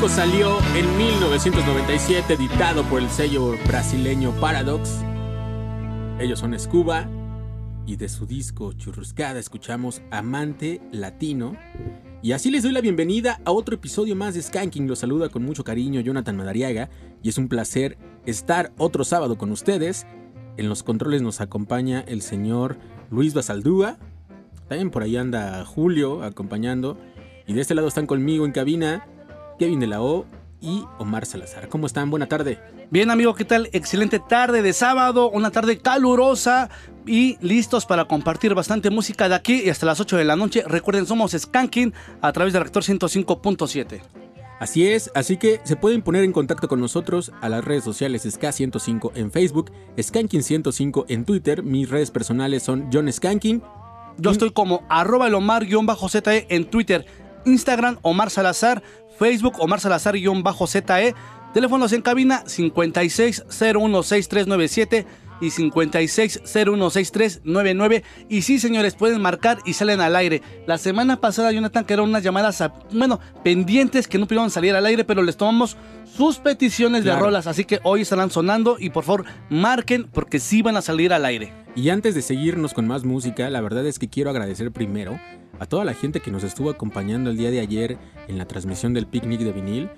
Disco salió en 1997, editado por el sello brasileño Paradox. Ellos son Scuba y de su disco Churruscada escuchamos Amante Latino. Y así les doy la bienvenida a otro episodio más de Skanking. Los saluda con mucho cariño Jonathan Madariaga y es un placer estar otro sábado con ustedes. En los controles nos acompaña el señor Luis Basaldúa. También por ahí anda Julio acompañando. Y de este lado están conmigo en cabina Kevin de la O y Omar Salazar. ¿Cómo están? Buena tarde. Bien, amigo, ¿qué tal? Excelente tarde de sábado, una tarde calurosa y listos para compartir bastante música de aquí y hasta las 8 de la noche. Recuerden, somos Skanking a través del Reactor 105.7. Así es, así que se pueden poner en contacto con nosotros a las redes sociales SK105 en Facebook, Skanking105 en Twitter, mis redes personales son John Skanking. Yo estoy como arroba el Omar-ZE en Twitter, Instagram Omar Salazar, Facebook Omar Salazar-ZE. Teléfonos en cabina 56016397 y 56016399. Y sí, señores, pueden marcar y salen al aire. La semana pasada, Jonathan, que eran unas llamadas, bueno, pendientes que no pudieron salir al aire, pero les tomamos sus peticiones de rolas. Así que hoy estarán sonando y por favor marquen porque sí van a salir al aire. Y antes de seguirnos con más música, la verdad es que quiero agradecer primero a toda la gente que nos estuvo acompañando el día de ayer en la transmisión del picnic de vinil.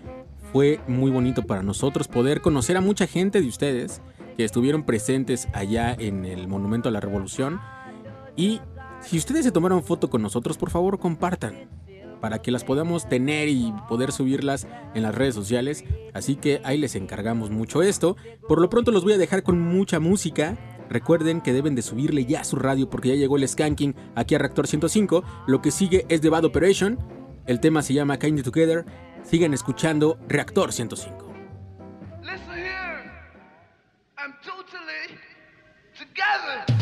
Fue muy bonito para nosotros poder conocer a mucha gente de ustedes que estuvieron presentes allá en el Monumento a la Revolución. Y si ustedes se tomaron foto con nosotros, por favor compartan para que las podamos tener y poder subirlas en las redes sociales. Así que ahí les encargamos mucho esto. Por lo pronto los voy a dejar con mucha música. Recuerden que deben de subirle ya a su radio porque ya llegó el skanking aquí a Reactor 105. Lo que sigue es The Bad Operation. El tema se llama Kind Together. Sigan escuchando Reactor 105. I'm totally together.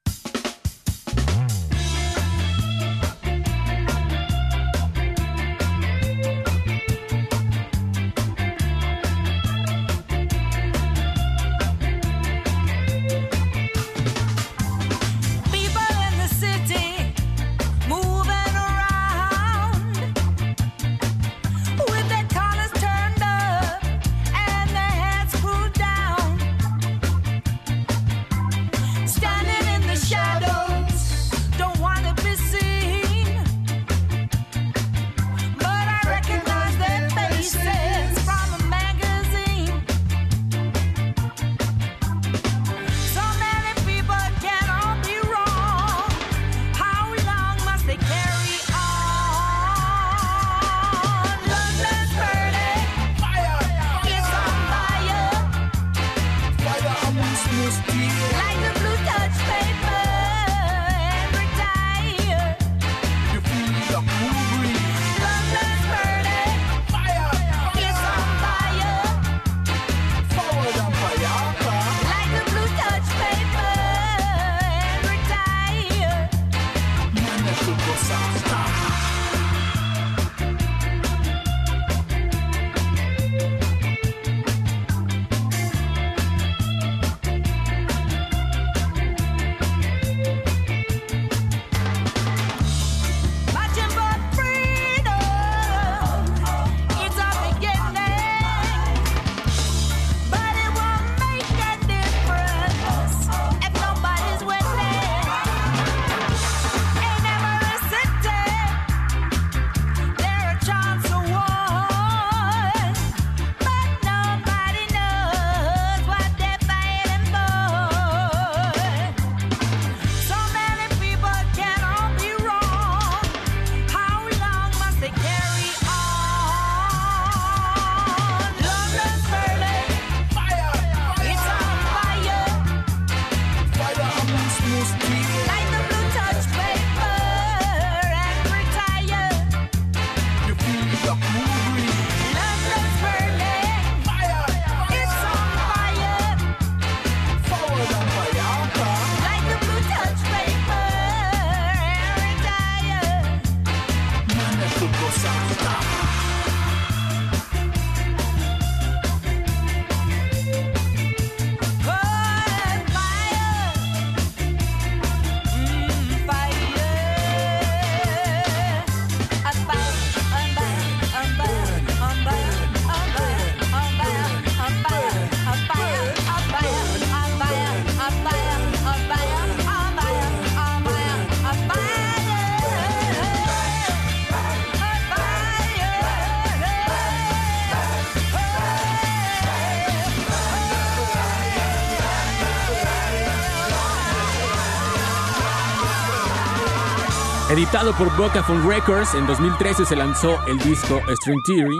Editado por Bocaphone Records, en 2013 se lanzó el disco String Theory.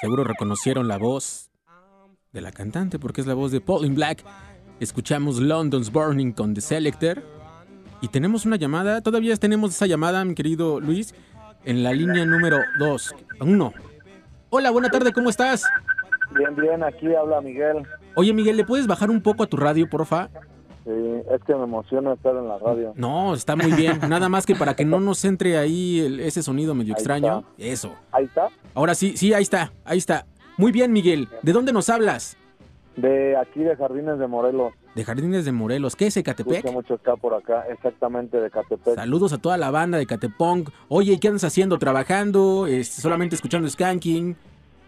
Seguro reconocieron la voz de la cantante porque es la voz de Pauline Black. Escuchamos London's Burning con The Selector. Y tenemos una llamada, todavía tenemos esa llamada, mi querido Luis, en la línea número 2. 1. Hola, buena tarde, ¿cómo estás? Bien, bien, aquí habla Miguel. Oye, Miguel, ¿le puedes bajar un poco a tu radio, porfa? Sí, es que me emociona estar en la radio. No, está muy bien. Nada más que para que no nos entre ahí el- ese sonido medio Ahí extraño. Eso. Ahí está, Ahora sí, sí, ahí está, ahí está. Muy bien, Miguel. ¿De dónde nos hablas? de aquí de Jardines de Morelos. De Jardines de Morelos. ¿Qué es Ecatepec? Escucho mucho acá por acá, exactamente de Catepec. Saludos a toda la banda de Catepong. Oye, ¿y qué andas haciendo? ¿Trabajando? Este, ¿Solamente escuchando Skanking?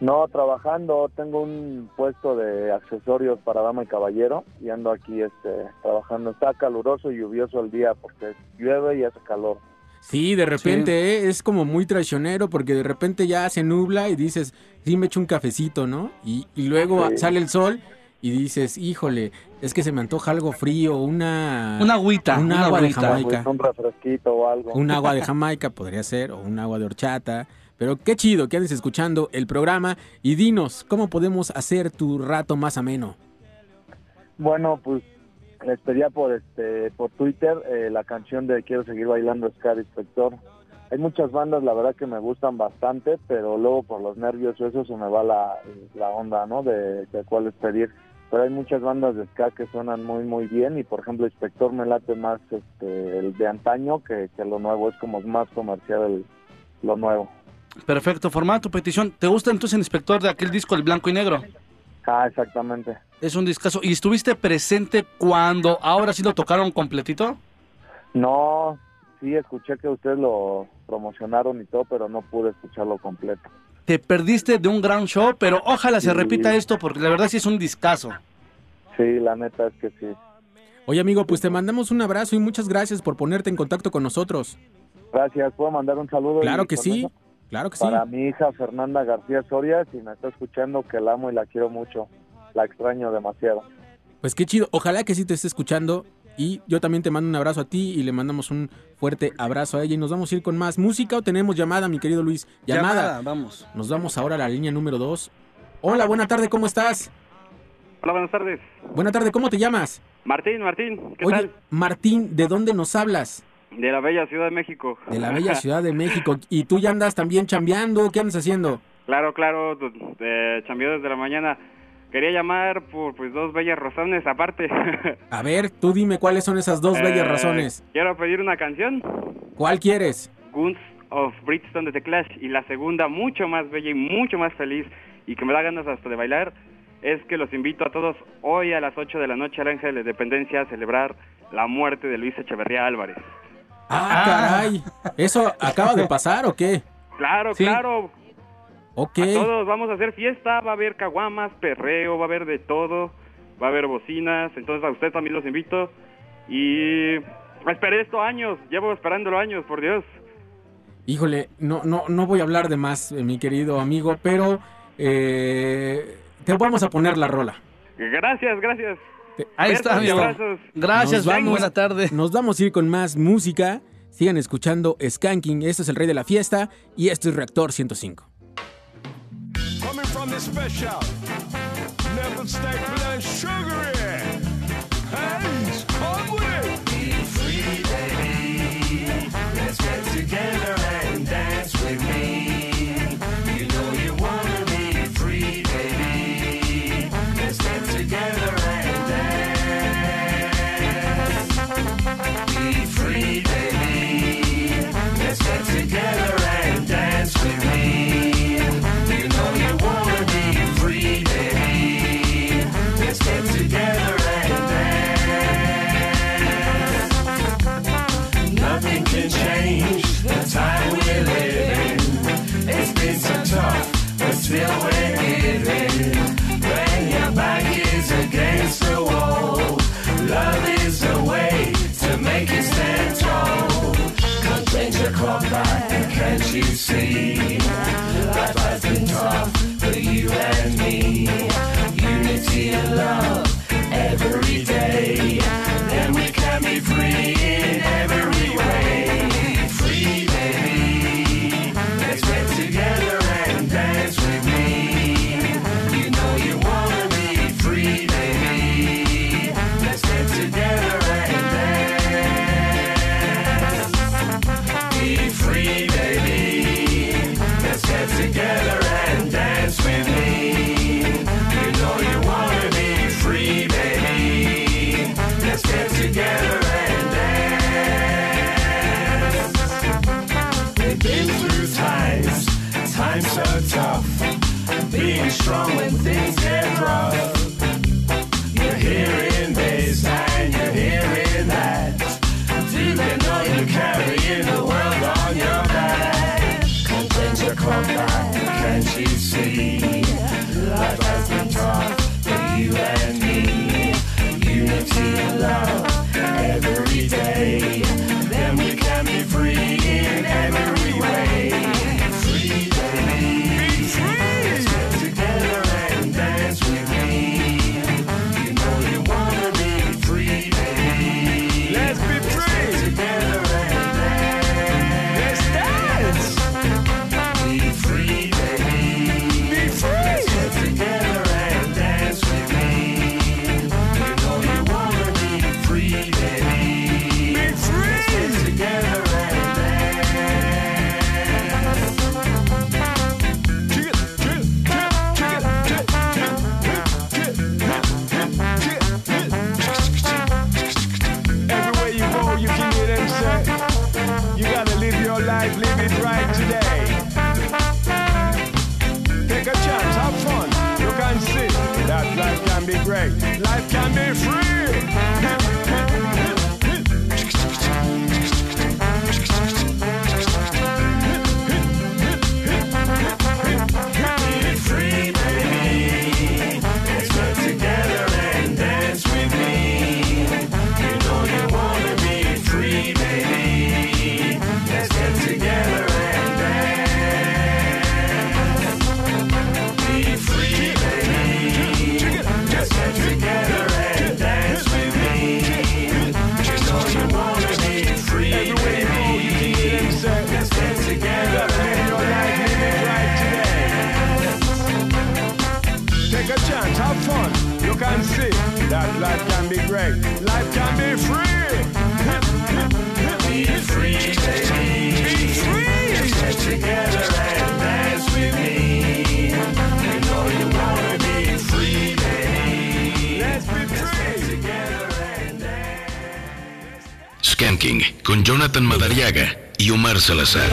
No, trabajando, tengo un puesto de accesorios para dama y caballero y ando aquí este, trabajando. Está caluroso y lluvioso el día porque llueve y hace calor. Sí, de repente, ¿eh? es como muy traicionero porque de repente ya se nubla y dices, sí, me echo un cafecito, ¿no? Y, y luego Sí. sale el sol y dices, híjole, es que se me antoja algo frío, una... Una agüita. Un una agua de. Jamaica. Un refresquito o algo. Un agua de Jamaica podría ser, o un agua de horchata. Pero qué chido que andes escuchando el programa. Y dinos, ¿cómo podemos hacer tu rato más ameno? Bueno, pues les pedía por este por Twitter eh, la canción de Quiero seguir bailando Scar Inspector. Hay muchas bandas, la verdad que me gustan bastante, pero luego por los nervios o eso se me va la, la onda, ¿no? De, de cuáles pedir. Pero hay muchas bandas de ska que suenan muy muy bien y por ejemplo Inspector me late más este el de antaño que, que lo nuevo, es como más comercial el, lo nuevo. Perfecto, formada tu petición. ¿Te gusta entonces el inspector de aquel disco, el blanco y negro? Ah, exactamente. Es un discazo. ¿Y estuviste presente cuando ahora sí lo tocaron completito? No, sí escuché que ustedes lo promocionaron y todo, pero no pude escucharlo completo. Te perdiste de un gran show, pero ojalá se repita esto porque la verdad sí es un discazo. Sí, la neta es que sí. Oye, amigo, pues te mandamos un abrazo y muchas gracias por ponerte en contacto con nosotros. Gracias, ¿puedo mandar un saludo? Claro Y que sí, eso, claro que sí. Para mi hija Fernanda García Soria, si me está escuchando, que la amo y la quiero mucho. La extraño demasiado. Pues qué chido. Ojalá que sí te esté escuchando. Y yo también te mando un abrazo a ti y le mandamos un fuerte abrazo a ella. Y nos vamos a ir con más música o tenemos llamada, mi querido Luis. Llamada. vamos. Nos vamos ahora a la línea número 2. Hola, buena tarde, ¿cómo estás? Hola, buenas tardes. Buena tarde, ¿cómo te llamas? Martín, Martín, ¿qué Oye, tal? Martín, ¿de dónde nos hablas? De la bella Ciudad de México. De la bella Ciudad de México. ¿Y tú ya andas también chambeando? ¿Qué andas haciendo? Claro, claro, d- de chambeó desde la mañana. Quería llamar por pues dos bellas razones aparte. A ver, tú dime cuáles son esas dos bellas Eh, razones. Quiero pedir una canción, ¿Cuál quieres? Guns of Bridgestone de The Clash, y la segunda, mucho más bella y mucho más feliz, y que me da ganas hasta de bailar, es que los invito a todos hoy a las 8 de la noche al Ángel de Dependencia a celebrar la muerte de Luis Echeverría Álvarez. Ah, caray. ¿Eso acaba de pasar o qué? Claro, Sí. claro, Ok. A todos vamos a hacer fiesta, va a haber caguamas, perreo, va a haber de todo, va a haber bocinas, entonces a ustedes también los invito y esperé esto años, llevo esperándolo años, por Dios. Híjole, no, no, no voy a hablar de más, eh, mi querido amigo, pero eh, te vamos a poner la rola. Gracias, gracias. Ahí está, Besos amigo. abrazos. Gracias, vamos. Buena tarde. Nos vamos a ir con más música. Sigan escuchando Skanking. Este es el rey de la fiesta y esto es Reactor 105. Coming from the special, never stay blood sugary. Hey, come with it. Be free, baby. Let's get together Salazar.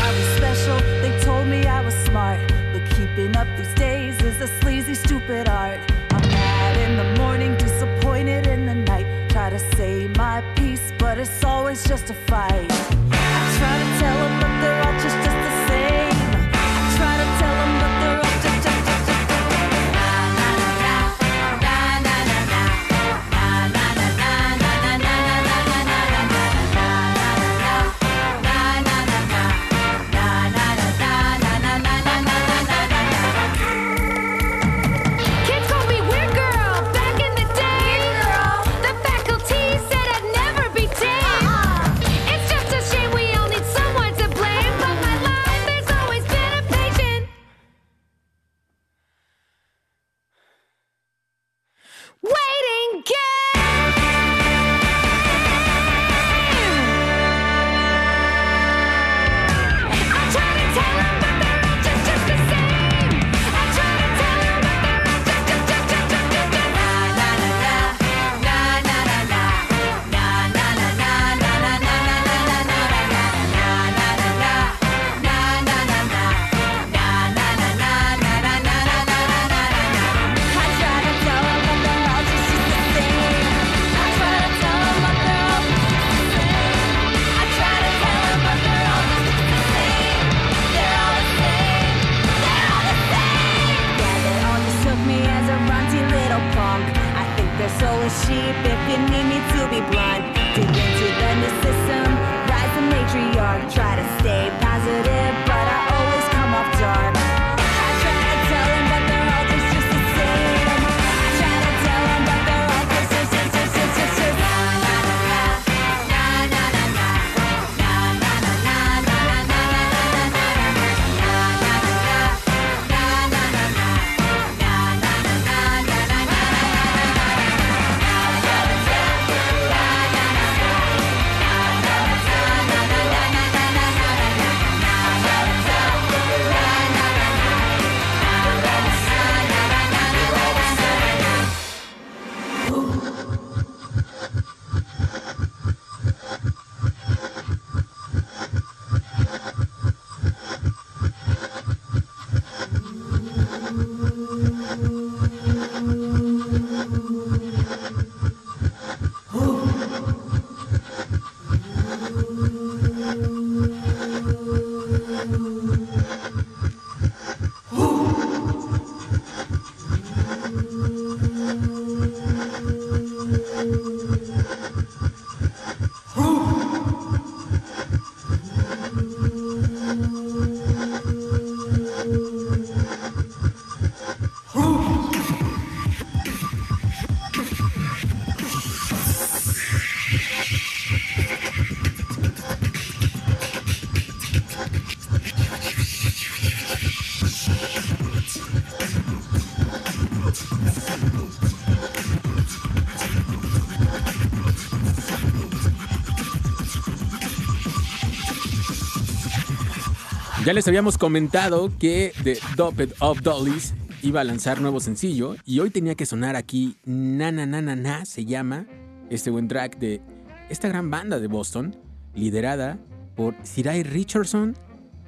Ya les habíamos comentado que The Doped of Dollies iba a lanzar nuevo sencillo y hoy tenía que sonar aquí Na Na Na Na Na se llama este buen track de esta gran banda de Boston liderada por Sirai Richardson,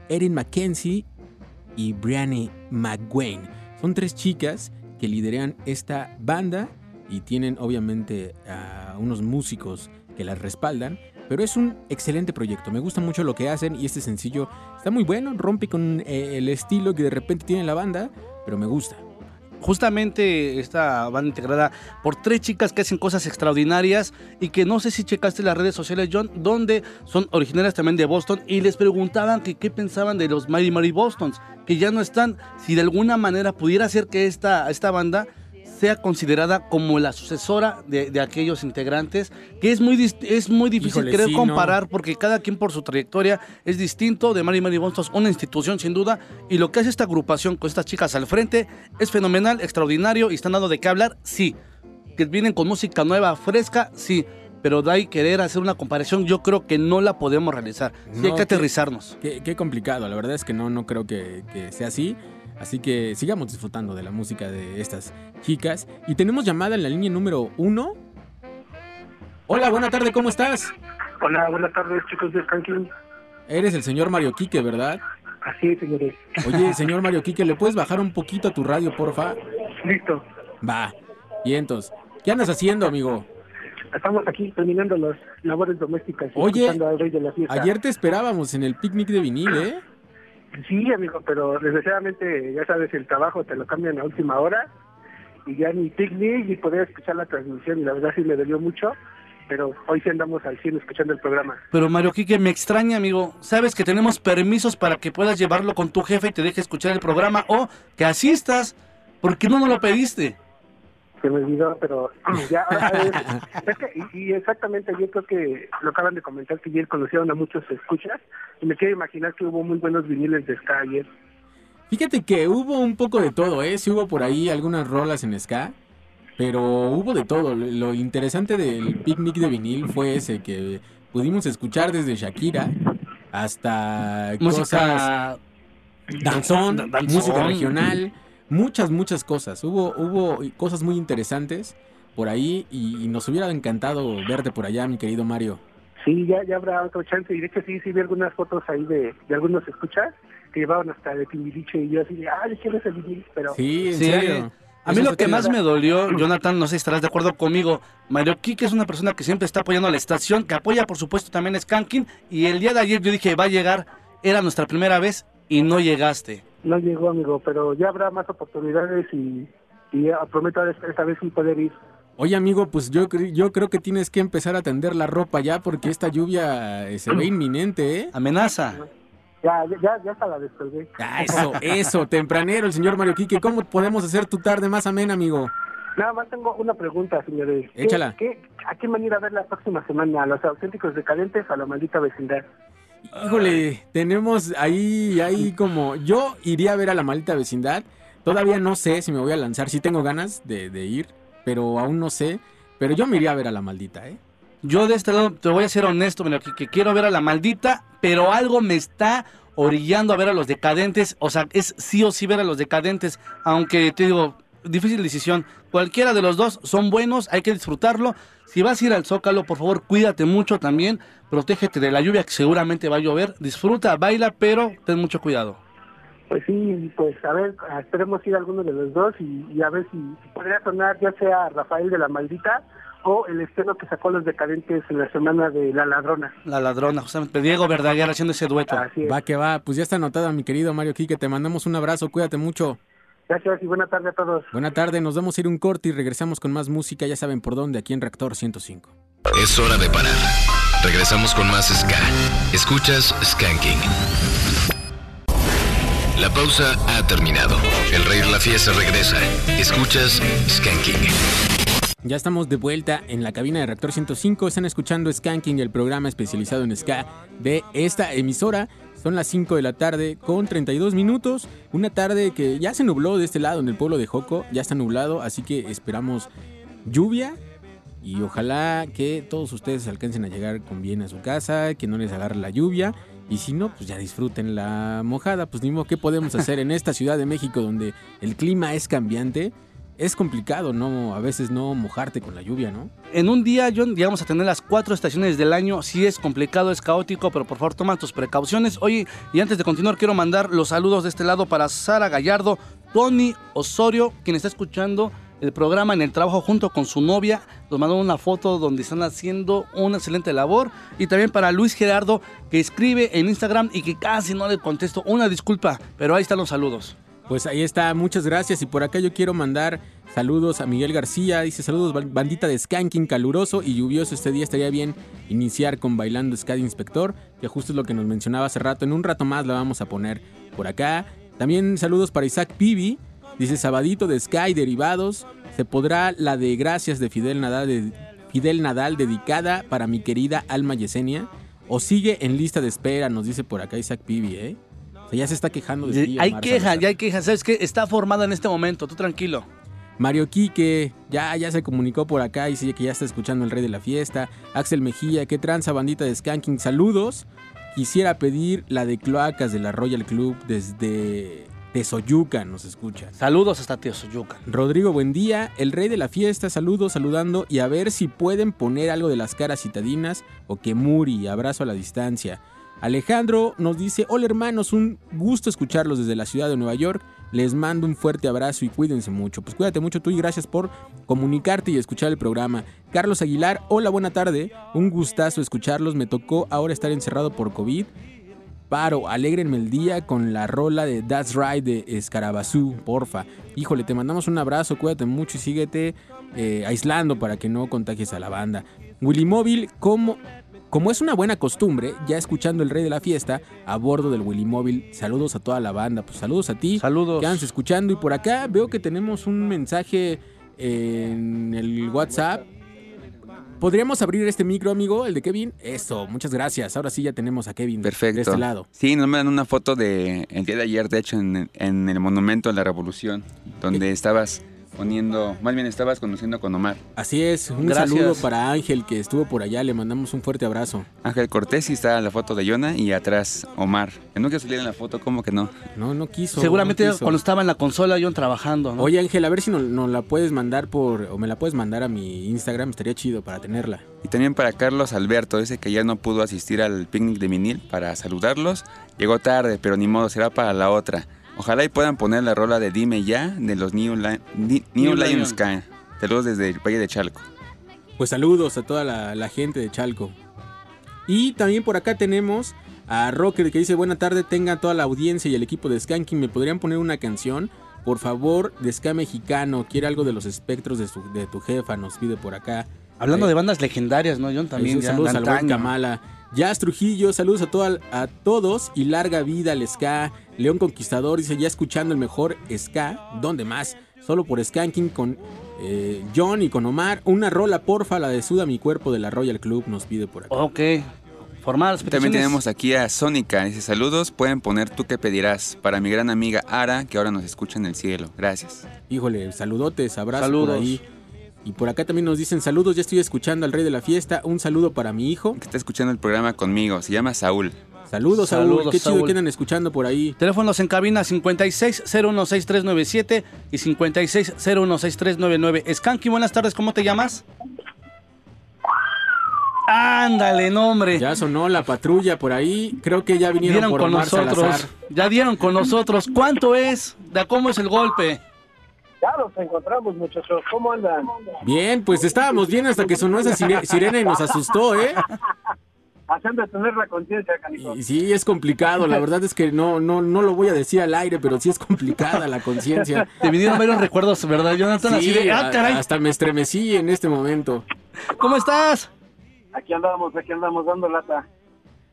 Erin McKenzie y Brianne McWayne. Son tres chicas que lideran esta banda y tienen obviamente a unos músicos que las respaldan, pero es un excelente proyecto. Me gusta mucho lo que hacen y este sencillo está muy bueno, rompe con eh, el estilo que de repente tiene la banda, pero me gusta. Justamente esta banda integrada por tres chicas que hacen cosas extraordinarias y que no sé si checaste las redes sociales, John, donde son originarias también de Boston y les preguntaban que qué pensaban de los Mighty Mighty Bostons, que ya no están, si de alguna manera pudiera ser que esta, esta banda sea considerada como la sucesora de, de aquellos integrantes, que es muy, es muy difícil Híjole, creo sí, comparar porque cada quien por su trayectoria es distinto de Mary Mary Boston, una institución sin duda, y lo que hace esta agrupación con estas chicas al frente es fenomenal, extraordinario y están dando de qué hablar, sí. Que vienen con música nueva, fresca, sí. Pero de ahí querer hacer una comparación, yo creo que no la podemos realizar. Sí hay No, que aterrizarnos. Qué, qué complicado, la verdad es que no, no creo que, que sea así. Así que sigamos disfrutando de la música de estas chicas. Y tenemos llamada en la línea número uno. Hola, buena tarde, ¿cómo estás? Hola, buenas tardes, chicos de Skanking. Eres el señor Mario Quique, ¿verdad? Así es, señores. Oye, señor Mario Quique, ¿le puedes bajar un poquito a tu radio, porfa? Listo. Va. Y entonces, ¿qué andas haciendo, amigo? Estamos aquí terminando las labores domésticas. Oye, al rey de la fiesta. Ayer te esperábamos en el picnic de vinil, ¿eh? Sí, amigo, pero desgraciadamente, ya sabes, el trabajo te lo cambian a última hora. Y ya ni picnic ni poder escuchar la transmisión. Y la verdad sí me dolió mucho. Pero hoy sí andamos al 100 escuchando el programa. Pero Mario Quique, me extraña, amigo. Sabes que tenemos permisos para que puedas llevarlo con tu jefe y te deje escuchar el programa o que asistas. ¿Por qué no nos lo pediste? Se me olvidó, pero ya. es, es que, y, y exactamente, yo creo que lo acaban de comentar que ayer conocieron a muchos escuchas. Y me quiero imaginar que hubo muy buenos viniles de Ska ayer. Fíjate que hubo un poco de todo, ¿eh? Sí hubo por ahí algunas rolas en ska, pero hubo de todo. Lo, interesante del picnic de vinil fue ese, que pudimos escuchar desde Shakira hasta Música- cosas danzón, Dan- danzón. música regional, muchas, muchas cosas. Hubo, hubo cosas muy interesantes por ahí y, y nos hubiera encantado verte por allá, mi querido Mario. Sí, ya, ya habrá otro chance. Y de hecho, sí, sí vi algunas fotos ahí de, de algunos escuchas que llevaban hasta de Timbiriche. Y yo así de, ay, ¿quién es el? Pero Sí, en Sí. serio. A mí Eso lo que más me dolió, Jonathan, no sé si estarás de acuerdo conmigo, Mario Quique es una persona que siempre está apoyando a la estación, que apoya por supuesto también a Skanking, y el día de ayer yo dije, va a llegar, era nuestra primera vez y no llegaste. No llegó, amigo. Pero ya habrá más oportunidades y, y ya prometo esta, vez sí poder ir. Oye, amigo, pues yo, yo creo que tienes que empezar a tender la ropa ya porque esta lluvia eh, se ve inminente, ¿eh? Amenaza. Ya, ya, ya, ya hasta la descolgué. Ah, eso, eso, tempranero, el señor Mario Quique. ¿Cómo podemos hacer tu tarde más amena, amigo? Nada más tengo una pregunta, señores. ¿Qué- Échala. qué- ¿A quién van a ir a ver la próxima semana? ¿A los auténticos decadentes o a la maldita vecindad? Híjole, tenemos ahí, ahí como... Yo iría a ver a la maldita vecindad. Todavía no sé si me voy a lanzar. Sí tengo ganas de, de ir, pero aún no sé. Pero yo me iría a ver a la maldita, ¿eh? Yo de este lado te voy a ser honesto, Mario Quique, quiero ver a la maldita, pero algo me está orillando a ver a los decadentes, o sea, es sí o sí ver a los decadentes, aunque te digo, difícil decisión, cualquiera de los dos son buenos, hay que disfrutarlo. Si vas a ir al Zócalo, por favor, cuídate mucho también, protégete de la lluvia que seguramente va a llover, disfruta, baila, pero ten mucho cuidado. Pues sí, pues a ver, esperemos ir a alguno de los dos y, y a ver si, si podría sonar ya sea Rafael de la Maldita o el estreno que sacó los decadentes en la semana de La Ladrona. La ladrona, justamente Diego Verdaguer haciendo ese dueto. Así es. Va que va, pues ya está anotada, mi querido Mario Quique. Te mandamos un abrazo, cuídate mucho. Gracias y buena tarde a todos. Buena tarde, nos vamos a ir un corte y regresamos con más música, ya saben por dónde, aquí en Reactor 105. Es hora de parar. Regresamos con más Ska. Escuchas Skanking. La pausa ha terminado. El rey de la fiesta regresa. Escuchas Skanking. Ya estamos de vuelta en la cabina de Reactor 105. Están escuchando Skanking, el programa especializado en ska de esta emisora. Son las 5 de la tarde con 32 minutos. Una tarde que ya se nubló de este lado, en el pueblo de Joco. Ya está nublado, así que esperamos lluvia. Y ojalá que todos ustedes alcancen a llegar con bien a su casa, que no les agarre la lluvia. Y si no, pues ya disfruten la mojada. Pues ni ¿qué podemos hacer en esta Ciudad de México donde el clima es cambiante? Es complicado, ¿no? A veces no mojarte con la lluvia, ¿no? En un día, John, llegamos a tener las cuatro estaciones del año. Sí es complicado, es caótico, pero por favor toma tus precauciones. Oye, y antes de continuar, quiero mandar los saludos de este lado para Sara Gallardo, Tony Osorio, quien está escuchando el programa en el trabajo junto con su novia. Nos mandó una foto donde están haciendo una excelente labor. Y también para Luis Gerardo, que escribe en Instagram y que casi no le contesto. Una disculpa, pero ahí están los saludos. Pues ahí está, muchas gracias. Y por acá yo quiero mandar saludos a Miguel García. Dice saludos, ban- bandita de Skanking, caluroso y lluvioso este día. Estaría bien iniciar con Bailando de Inspector, que justo es lo que nos mencionaba hace rato. En un rato más la vamos a poner por acá. También saludos para Isaac Pibi. Dice Sabadito de Sky Derivados. Se podrá la de Gracias de Fidel Nadal, de Fidel Nadal dedicada para mi querida Alma Yesenia. O sigue en lista de espera, nos dice por acá Isaac Pibi, ¿eh? O sea, ya se está quejando de ti. Hay Omar queja, Salazar. ya hay queja. ¿Sabes qué? Está formada en este momento, tú tranquilo. Mario Quique, ya, ya se comunicó por acá y dice que ya está escuchando el rey de la fiesta. Axel Mejía, qué tranza, bandita de Skanking, saludos. Quisiera pedir la de cloacas de la Royal Club desde Tezoyuca, nos escucha. Saludos hasta Tezoyuca. Rodrigo, buen día. El rey de la fiesta, saludos, saludando y a ver si pueden poner algo de las caras citadinas o que Muri, abrazo a la distancia. Alejandro nos dice, hola hermanos, un gusto escucharlos desde la ciudad de Nueva York. Les mando un fuerte abrazo y cuídense mucho. Pues cuídate mucho tú y gracias por comunicarte y escuchar el programa. Carlos Aguilar, hola, buena tarde. Un gustazo escucharlos. Me tocó ahora estar encerrado por COVID. Paro, alégrenme el día con la rola de That's Right de Escarabazú, porfa. Híjole, te mandamos un abrazo, cuídate mucho y síguete eh, aislando para que no contagies a la banda. Willy Móvil, como, como es una buena costumbre, ya escuchando el rey de la fiesta a bordo del Willy Móvil, saludos a toda la banda, pues saludos a ti. Saludos. Quédense escuchando y por acá veo que tenemos un mensaje en el WhatsApp. ¿Podríamos abrir este micro, amigo, el de Kevin? Eso, muchas gracias. Ahora sí ya tenemos a Kevin Perfecto. de este lado. Sí, nos mandan una foto de el día de ayer, de hecho, en, en el Monumento a la Revolución, donde estabas poniendo, más bien estabas conociendo con Omar. Así es, un Gracias. saludo para Ángel que estuvo por allá, le mandamos un fuerte abrazo. Ángel Cortés y está la foto de Yona y atrás Omar. Que nunca saliera en la foto, ¿cómo que no? No, no quiso. Seguramente no quiso. cuando estaba en la consola, John trabajando, ¿no? Oye Ángel, a ver si nos no la puedes mandar por, o me la puedes mandar a mi Instagram, estaría chido para tenerla. Y también para Carlos Alberto, ese que ya no pudo asistir al picnic de vinil para saludarlos. Llegó tarde, pero ni modo, será para la otra. Ojalá y puedan poner la rola de Dime Ya de los New, Li- New New Lion Lion. Sky. Saludos desde el Valle de Chalco. Pues saludos a toda la, la gente de Chalco. Y también por acá tenemos a Rocker que dice buena tarde, tenga toda la audiencia y el equipo de Skanking, ¿me podrían poner una canción? Por favor, de Ska Mexicano, quiere algo de los espectros de, su- de tu jefa, nos pide por acá. Hablando Eh, de bandas legendarias, ¿no, John? También ya, saludos al buen. Kamala. Jazz Trujillo, saludos a, toda- a todos y larga vida al ska. León Conquistador dice ya escuchando el mejor ska. ¿Dónde más? Solo por Skanking con eh, John y con Omar. Una rola porfa, la de Suda mi cuerpo de la Royal Club nos pide por acá. Ok. Formadas También tenemos aquí a Sónica. Dice saludos, pueden poner tú que pedirás. Para mi gran amiga Ara, que ahora nos escucha en el cielo. Gracias. Híjole, saludotes, abrazos Saludos. por ahí. Y por acá también nos dicen saludos, ya estoy escuchando al rey de la fiesta. Un saludo para mi hijo. Que está escuchando el programa conmigo. Se llama Saúl. Saludos, Saúl. Saludos, Qué chido que andan escuchando por ahí. Teléfonos en cabina 56016397 y 56016399. Skanky, buenas tardes, ¿cómo te llamas? Ándale, nombre. Ya sonó la patrulla por ahí. Creo que ya vinieron Dieron por con Omar nosotros. Salazar. Ya dieron con nosotros. ¿Cuánto es? ¿De cómo es el golpe? Ya nos encontramos, muchachos. ¿Cómo andan? Bien, pues estábamos bien hasta que sonó esa sire- sirena y nos asustó, ¿eh? Haciendo de tener la conciencia. Y sí, es complicado. La verdad es que no, no, no lo voy a decir al aire, pero sí es complicada la conciencia. Te vinieron varios recuerdos, ¿verdad, Jonathan? Así Sí, de, ah, caray. hasta me estremecí en este momento. ¿Cómo estás? Aquí andamos, aquí andamos dando lata.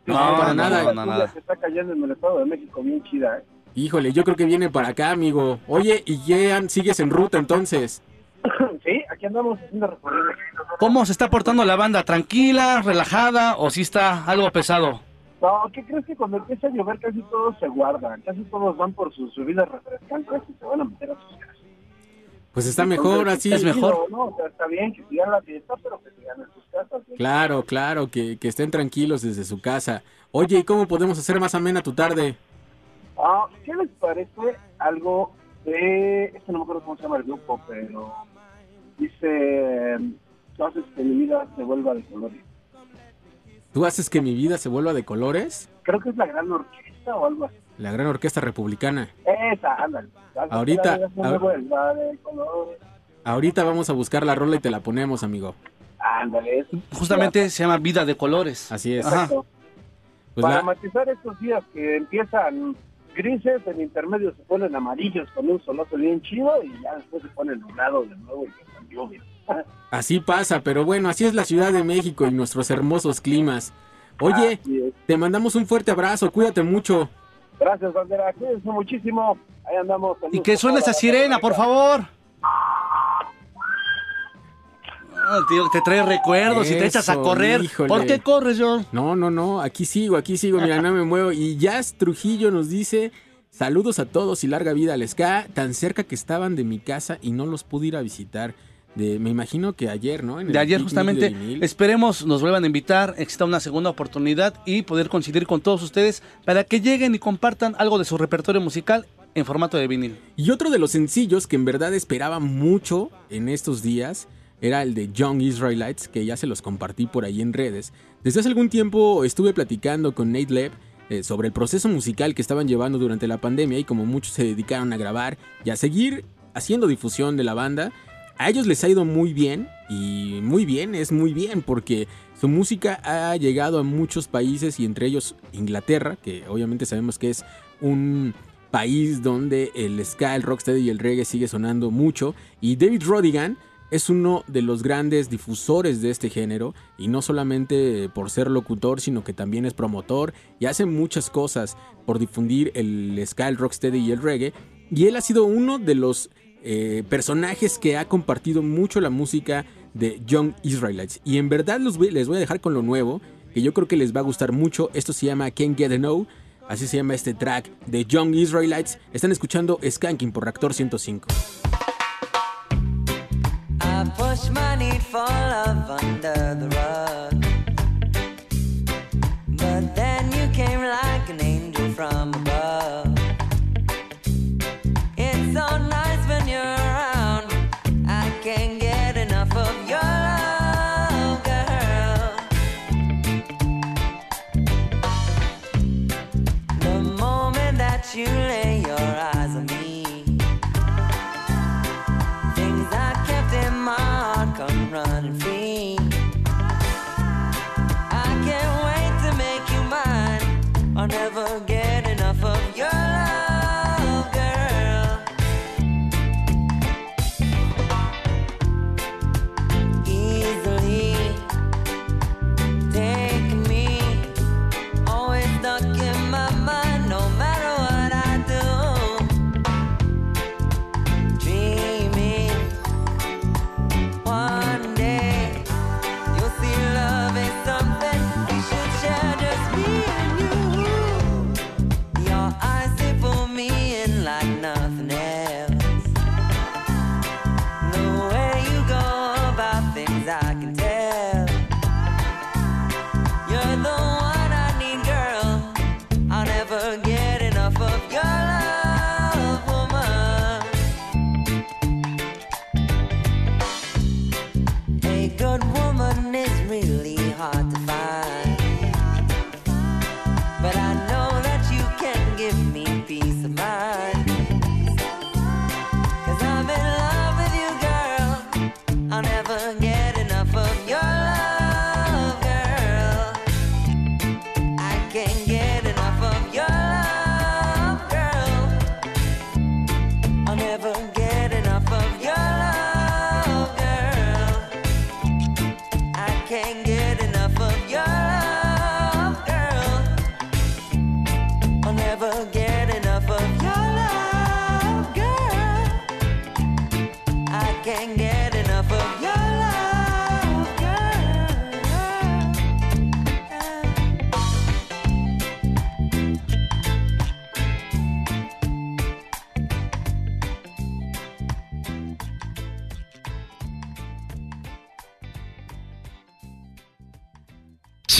No, para nada. lluvia que está cayendo en el Estado de México, bien chida, ¿eh? Híjole, yo creo que viene para acá, amigo. Oye, ¿y ya sigues en ruta entonces? sí, aquí andamos haciendo recorrido. ¿Cómo se está portando la banda? ¿Tranquila, relajada o sí está algo pesado? No, ¿qué crees que cuando empieza a llover casi todos se guardan? Casi todos van por sus bebidas refrescantes y se van a meter a sus casas. Pues está mejor así. Es mejor. ¿no? O sea, está bien que sigan la fiesta, pero que sigan en sus casas. ¿sí? Claro, claro, que, que estén tranquilos desde su casa. Oye, ¿y cómo podemos hacer más amena tu tarde? Ah, ¿Qué les parece algo de... Es que no me acuerdo cómo se llama el grupo, pero... Dice... Tú haces que mi vida se vuelva de colores. ¿Tú haces que mi vida se vuelva de colores? Creo que es la gran orquesta o algo así. La gran orquesta republicana. Esa, ándale. Ahorita- la vida se ahor- vuelva de colores. Ahorita vamos a buscar la rola y te la ponemos, amigo. Ándale. Justamente se llama Vida de Colores. Así es. Ajá. Pues Para la- matizar estos días que empiezan grises, en intermedio se ponen amarillos con un solote bien chido y ya después se ponen nublados de nuevo y con lluvia. Así pasa, pero bueno, así es la Ciudad de México y nuestros hermosos climas. Oye, te mandamos un fuerte abrazo, cuídate mucho. Gracias, Bandera. Cuídense muchísimo. Ahí andamos. Y que suene esa sirena, por favor. Ah, tío, te trae recuerdos y te echas a correr. híjole. ¿Por qué corres, John? No, no, no, aquí sigo, aquí sigo, mira, no me muevo. Y Jazz Trujillo nos dice, saludos a todos y larga vida al ska, tan cerca que estaban de mi casa y no los pude ir a visitar. De, me imagino que ayer, ¿no? En De ayer justamente. de. Esperemos nos vuelvan a invitar, exista una segunda oportunidad y poder coincidir con todos ustedes para que lleguen y compartan algo de su repertorio musical en formato de vinil. Y otro de los sencillos que en verdad esperaba mucho en estos días era el de Young Israelites, que ya se los compartí por ahí en redes. Desde hace algún tiempo estuve platicando con Nate Leb eh, sobre el proceso musical que estaban llevando durante la pandemia y como muchos se dedicaron a grabar y a seguir haciendo difusión de la banda, a ellos les ha ido muy bien y muy bien, es muy bien porque su música ha llegado a muchos países y entre ellos Inglaterra, que obviamente sabemos que es un país donde el ska, el rocksteady y el reggae sigue sonando mucho y David Rodigan es uno de los grandes difusores de este género y no solamente por ser locutor, sino que también es promotor y hace muchas cosas por difundir el ska, el rocksteady y el reggae. Y él ha sido uno de los eh, personajes que ha compartido mucho la música de Young Israelites. Y en verdad les voy a dejar con lo nuevo, que yo creo que les va a gustar mucho. Esto se llama Can't Get Enough. Así se llama este track de Young Israelites. Están escuchando Skanking por Reactor 105. Push my need for love under the rug. But then you came like an angel from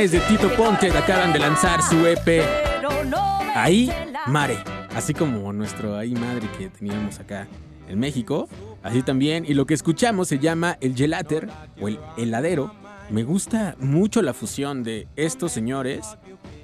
De Tito Ponte acaban de lanzar su EP Ahí Mare. Así como nuestro Ahí Madre que teníamos acá en México. Así también. Y lo que escuchamos se llama el gelater o el heladero. Me gusta mucho la fusión de estos señores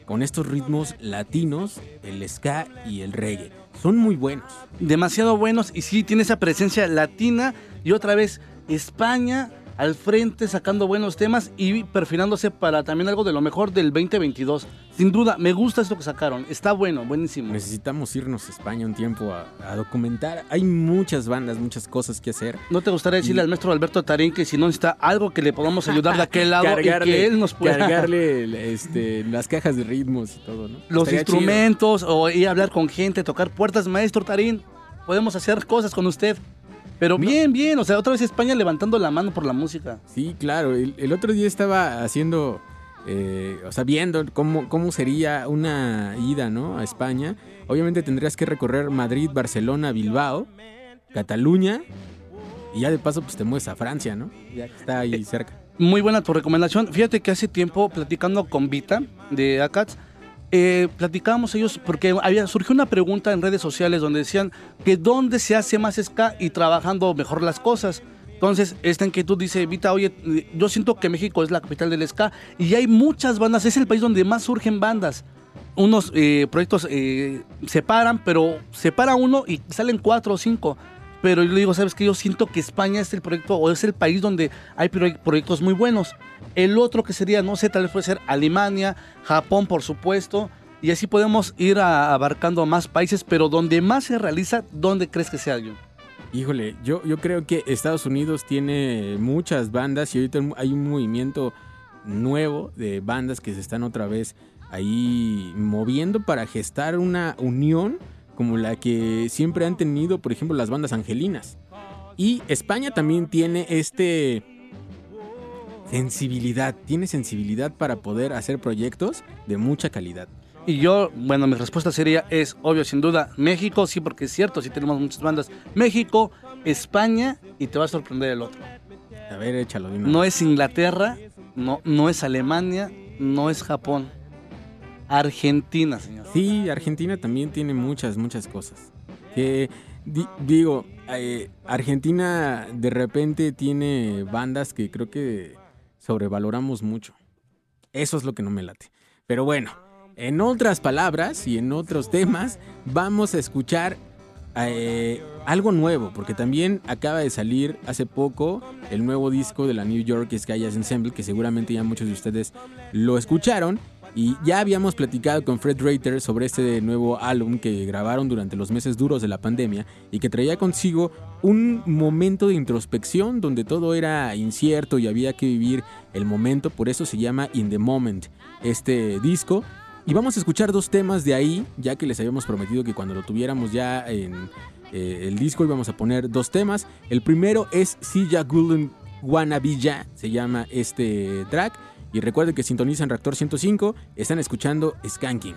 con estos ritmos latinos, el ska y el reggae. Son muy buenos. Demasiado buenos y sí, tiene esa presencia latina y otra vez España al frente sacando buenos temas y perfilándose para también algo de lo mejor del 2022. Sin duda, me gusta esto que sacaron. Está bueno, buenísimo. Necesitamos irnos a España un tiempo a, a documentar. Hay muchas bandas, muchas cosas que hacer. ¿No te gustaría decirle al maestro Alberto Tarín que si no necesita algo que le podamos ayudar de aquel lado y que él nos pueda... cargarle este, las cajas de ritmos y todo, ¿no? los Estaría chido. instrumentos o ir a hablar con gente, tocar puertas. Maestro Tarín, podemos hacer cosas con usted. Pero bien, bien. O sea, otra vez España levantando la mano por la música. Sí, claro. El, el otro día estaba haciendo, eh, o sea, viendo cómo, cómo sería una ida, ¿no? A España. Obviamente tendrías que recorrer Madrid, Barcelona, Bilbao, Cataluña Y ya de paso, pues te mueves a Francia, ¿no? Ya que está ahí cerca. Muy buena tu recomendación. Fíjate que hace tiempo, platicando con Vita de ACATS, eh, platicábamos ellos porque había surgió una pregunta en redes sociales donde decían que dónde se hace más ska y trabajando mejor las cosas. Entonces, esta inquietud dice, Vita, oye, yo siento que México es la capital del ska y hay muchas bandas, es el país donde más surgen bandas. Unos eh, proyectos eh, se paran, pero se para uno y salen cuatro o cinco. Pero yo le digo, ¿sabes qué? Yo siento que España es el proyecto o es el país donde hay proye- proyectos muy buenos. El otro que sería, no sé, tal vez puede ser Alemania, Japón, por supuesto. Y así podemos ir a- abarcando más países, pero donde más se realiza, ¿dónde crees que sea yo? Híjole, yo, yo creo que Estados Unidos tiene muchas bandas y ahorita hay un movimiento nuevo de bandas que se están otra vez ahí moviendo para gestar una unión como la que siempre han tenido, por ejemplo, las bandas angelinas. Y España también tiene este sensibilidad, tiene sensibilidad para poder hacer proyectos de mucha calidad. Y yo, bueno, mi respuesta sería, es obvio, sin duda, México, sí, porque es cierto, sí tenemos muchas bandas. México, España, y te va a sorprender el otro. A ver, échalo una No es Inglaterra, no, no es Alemania, no es Japón. Argentina, señor. Sí, Argentina también tiene muchas, muchas cosas. Que di- digo, eh, Argentina de repente tiene bandas que creo que sobrevaloramos mucho. Eso es lo que no me late. Pero bueno, en otras palabras y en otros temas, vamos a escuchar eh, algo nuevo, porque también acaba de salir hace poco el nuevo disco de la New York Sky Jazz Ensemble, que seguramente ya muchos de ustedes lo escucharon. Y ya habíamos platicado con Fred Reiter sobre este nuevo álbum que grabaron durante los meses duros de la pandemia y que traía consigo un momento de introspección donde todo era incierto y había que vivir el momento, por eso se llama In the Moment este disco. Y vamos a escuchar dos temas de ahí, ya que les habíamos prometido que cuando lo tuviéramos ya en eh, el disco íbamos a poner dos temas. El primero es Silla Gulden Wanabilla, se llama este track. Y recuerden que sintonizan Reactor 105, están escuchando Skanking.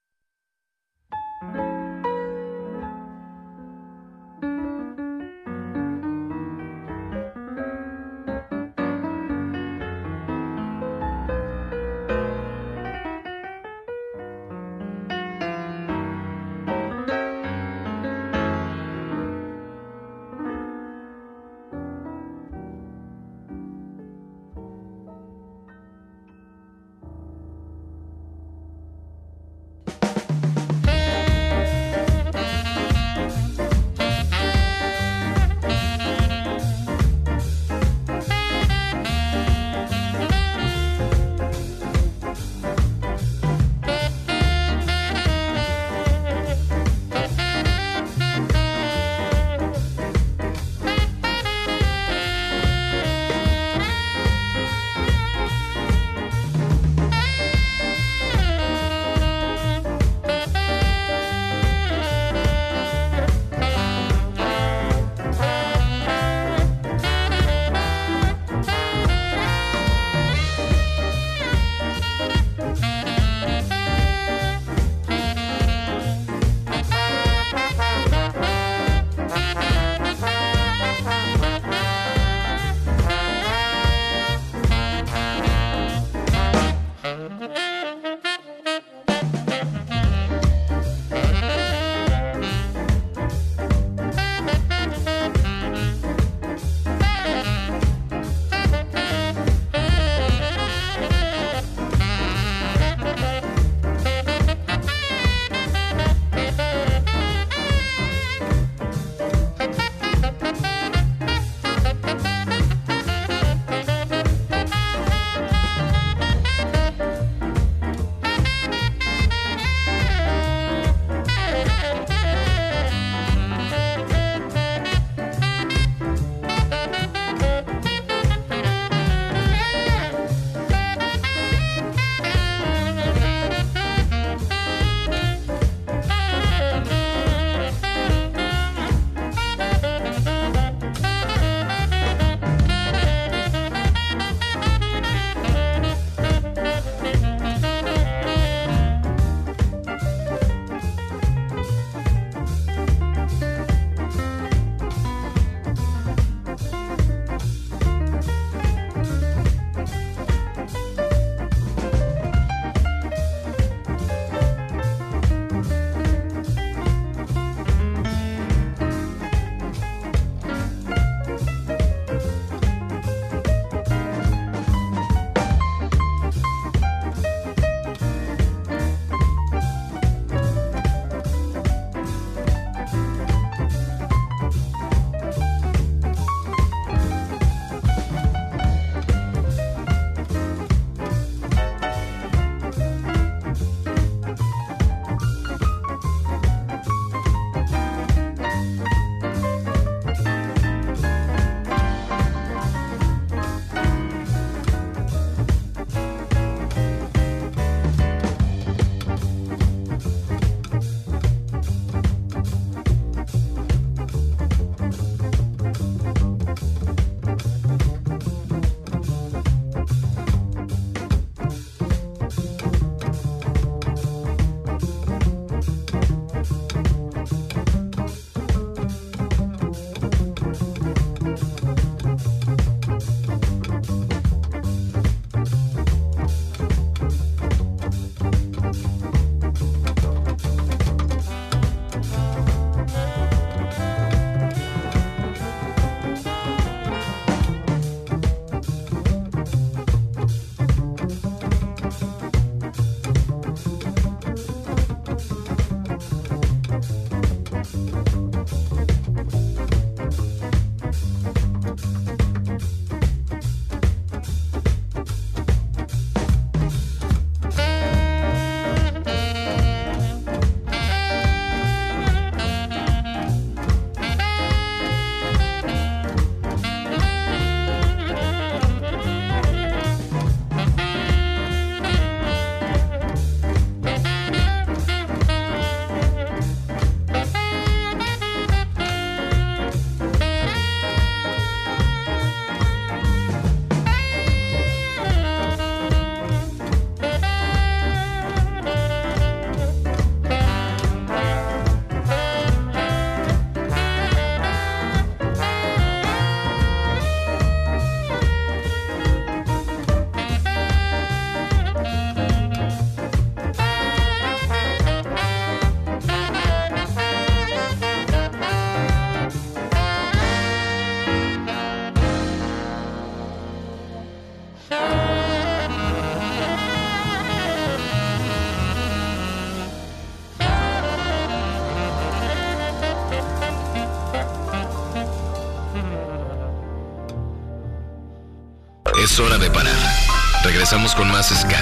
Regresamos con más Ska.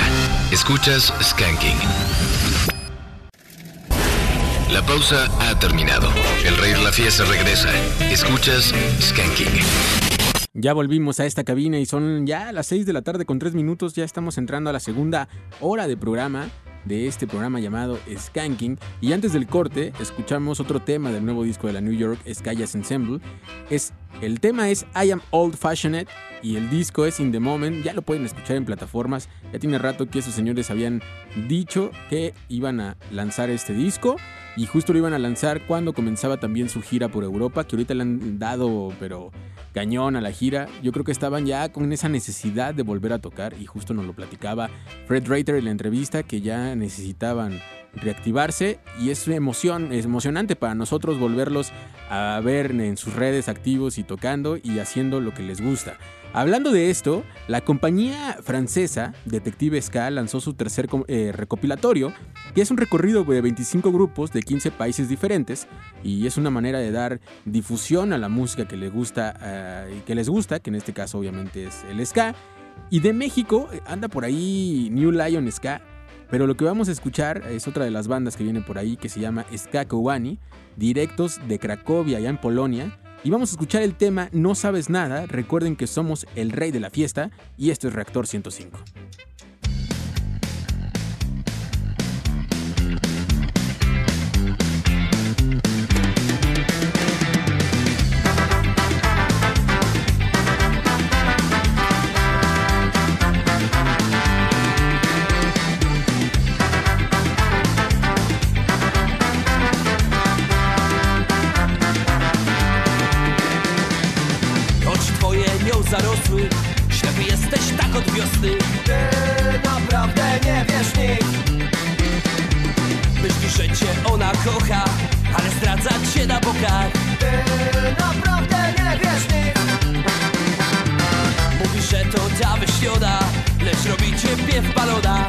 Escuchas Skanking. La pausa ha terminado. El rey de la fiesta regresa. Escuchas Skanking. Ya volvimos a esta cabina y son ya las 6 de la tarde con 3 minutos. Ya estamos entrando a la segunda hora de programa de este programa llamado Skanking. Y antes del corte, escuchamos otro tema del nuevo disco de la New York Skyas Ensemble. Es, el tema es I Am Old Fashioned y el disco es In the Moment. Ya lo pueden escuchar en plataformas. Ya tiene rato que esos señores habían dicho que iban a lanzar este disco. Y justo lo iban a lanzar cuando comenzaba también su gira por Europa, que ahorita le han dado, pero cañón a la gira. Yo creo que estaban ya con esa necesidad de volver a tocar y justo nos lo platicaba Fred Reiter en la entrevista que ya necesitaban reactivarse y es emoción, emocionante para nosotros volverlos a ver en sus redes activos y tocando y haciendo lo que les gusta. Hablando de esto, la compañía francesa Detective Ska lanzó su tercer eh, recopilatorio, que es un recorrido de 25 grupos de 15 países diferentes y es una manera de dar difusión a la música que les gusta, eh, que les gusta, que en este caso obviamente es el ska. Y de México eh, anda por ahí New Lion Ska, pero lo que vamos a escuchar es otra de las bandas que viene por ahí que se llama Ska Kowani, directos de Cracovia, allá en Polonia. Y vamos a escuchar el tema No sabes nada. Recuerden que somos el rey de la fiesta y esto es Reactor 105. od wiosny. Ty naprawdę nie wiesz nic. Myślisz, że cię ona kocha Ale zdradza cię na bokach. Ty naprawdę nie wiesz nic. Mówisz, że to ta wyśniona Lecz robi ciebie w balona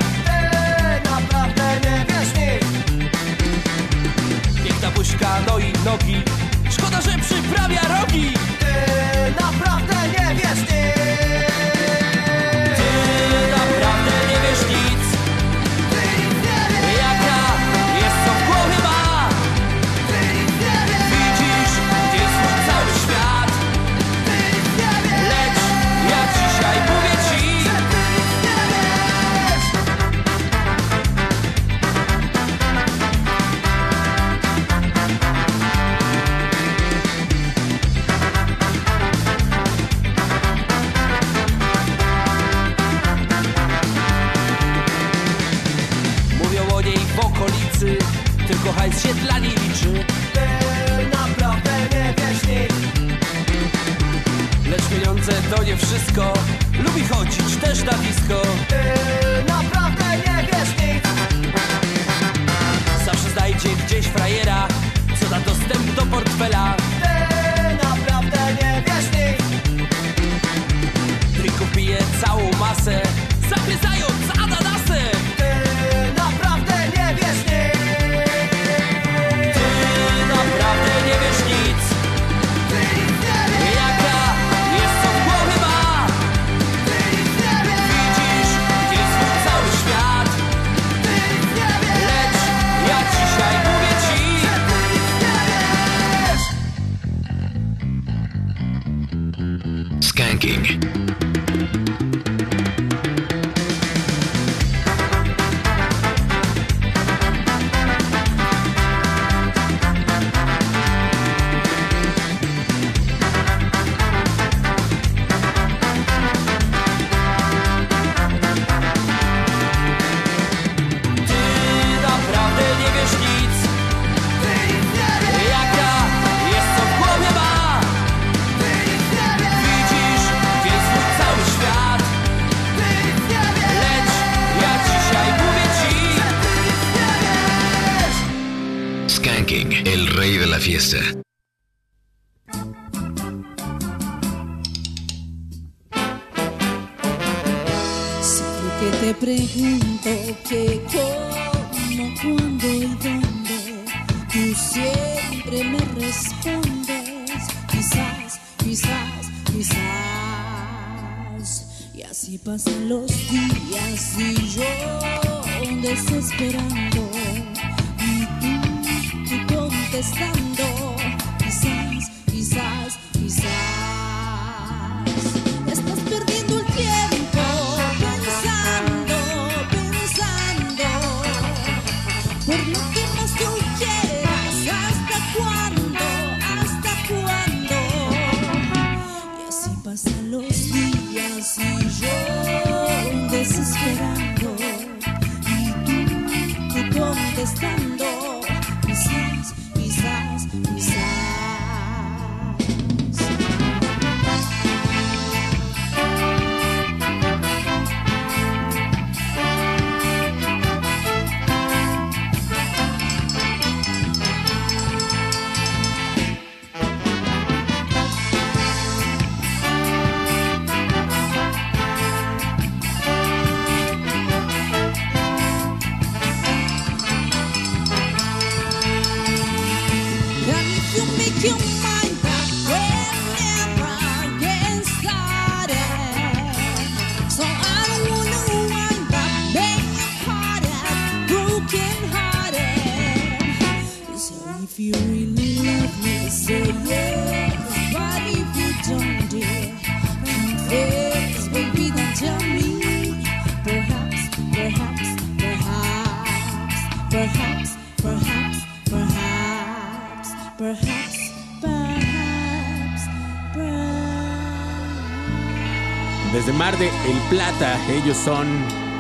Mar de El Plata, ellos son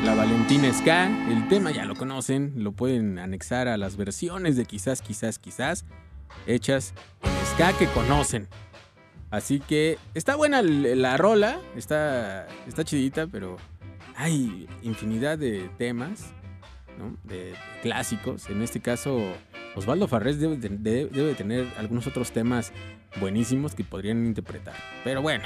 la Valentina Ska. El tema ya lo conocen, lo pueden anexar a las versiones de quizás, quizás, quizás, hechas en Ska que conocen. Así que está buena la rola, está, está chidita, pero hay infinidad de temas, ¿no? de clásicos. En este caso, Osvaldo Farrés debe, de- de- debe tener algunos otros temas buenísimos que podrían interpretar. Pero bueno,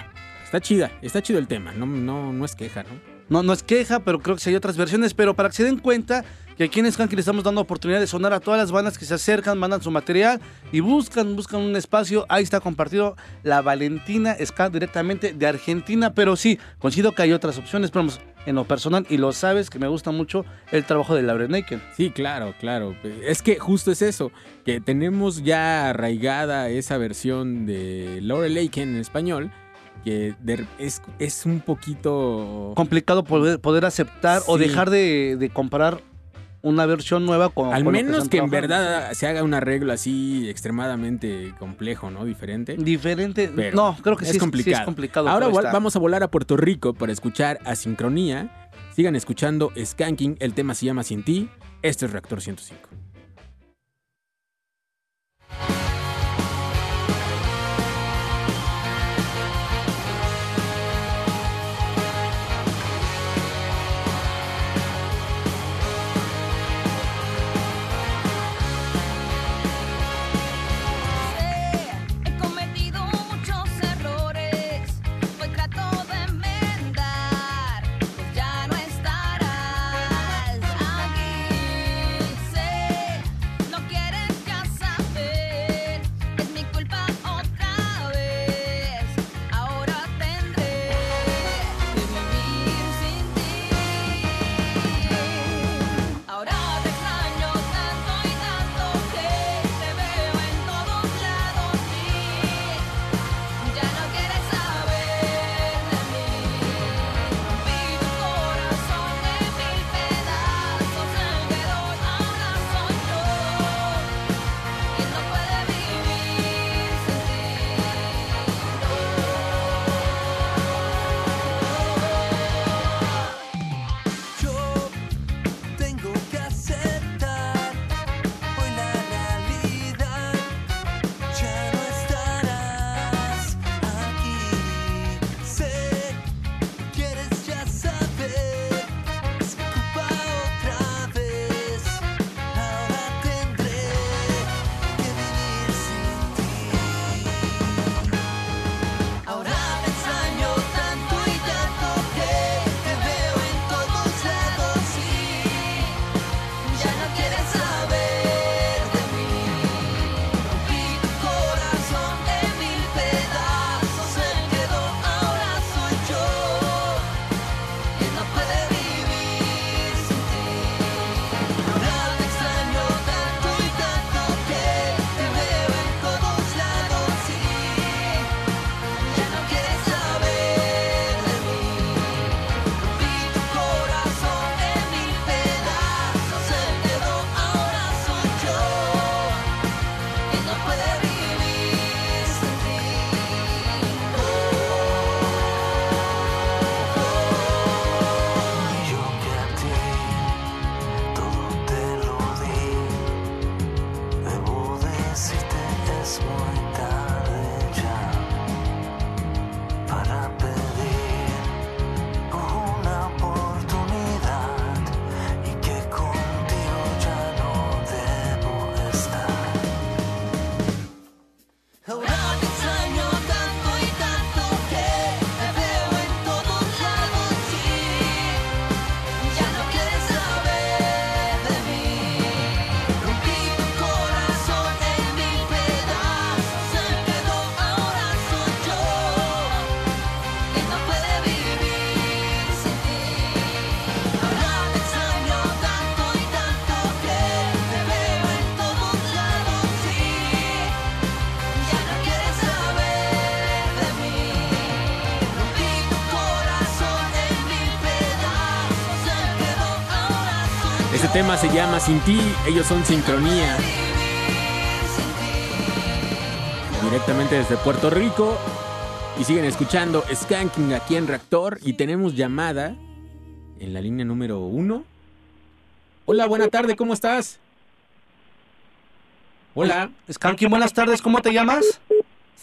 está chida, está chido el tema, no, no, no es queja, ¿no? No, no es queja, pero creo que sí hay otras versiones. Pero para que se den cuenta que aquí en Skanky le estamos dando oportunidad de sonar a todas las bandas que se acercan, mandan su material y buscan, buscan un espacio. Ahí está compartido la Valentina Ska directamente de Argentina. Pero sí, coincido que hay otras opciones. Pero en lo personal, y lo sabes que me gusta mucho el trabajo de Laura Naked. Sí, claro, claro. Es que justo es eso, que tenemos ya arraigada esa versión de Laurel Aiken en español, que de- es, es un poquito... Complicado poder, poder aceptar o dejar de, de comparar una versión nueva con Al con menos que en verdad se haga un arreglo así extremadamente complejo, ¿no? Diferente. Diferente. Pero no, creo que es sí complicado. es complicado, Ahora vamos a volar a Puerto Rico para escuchar a Sincronía. Sigan escuchando Skanking, el tema se llama Sin ti. Este es Reactor 105. Se llama Sin ti, ellos son Sincronía. Directamente desde Puerto Rico. Y siguen escuchando Skanking aquí en Reactor. Y tenemos llamada en la línea número uno. Hola, buena tarde, ¿cómo estás? Hola. Skanky, buenas tardes, ¿cómo te llamas?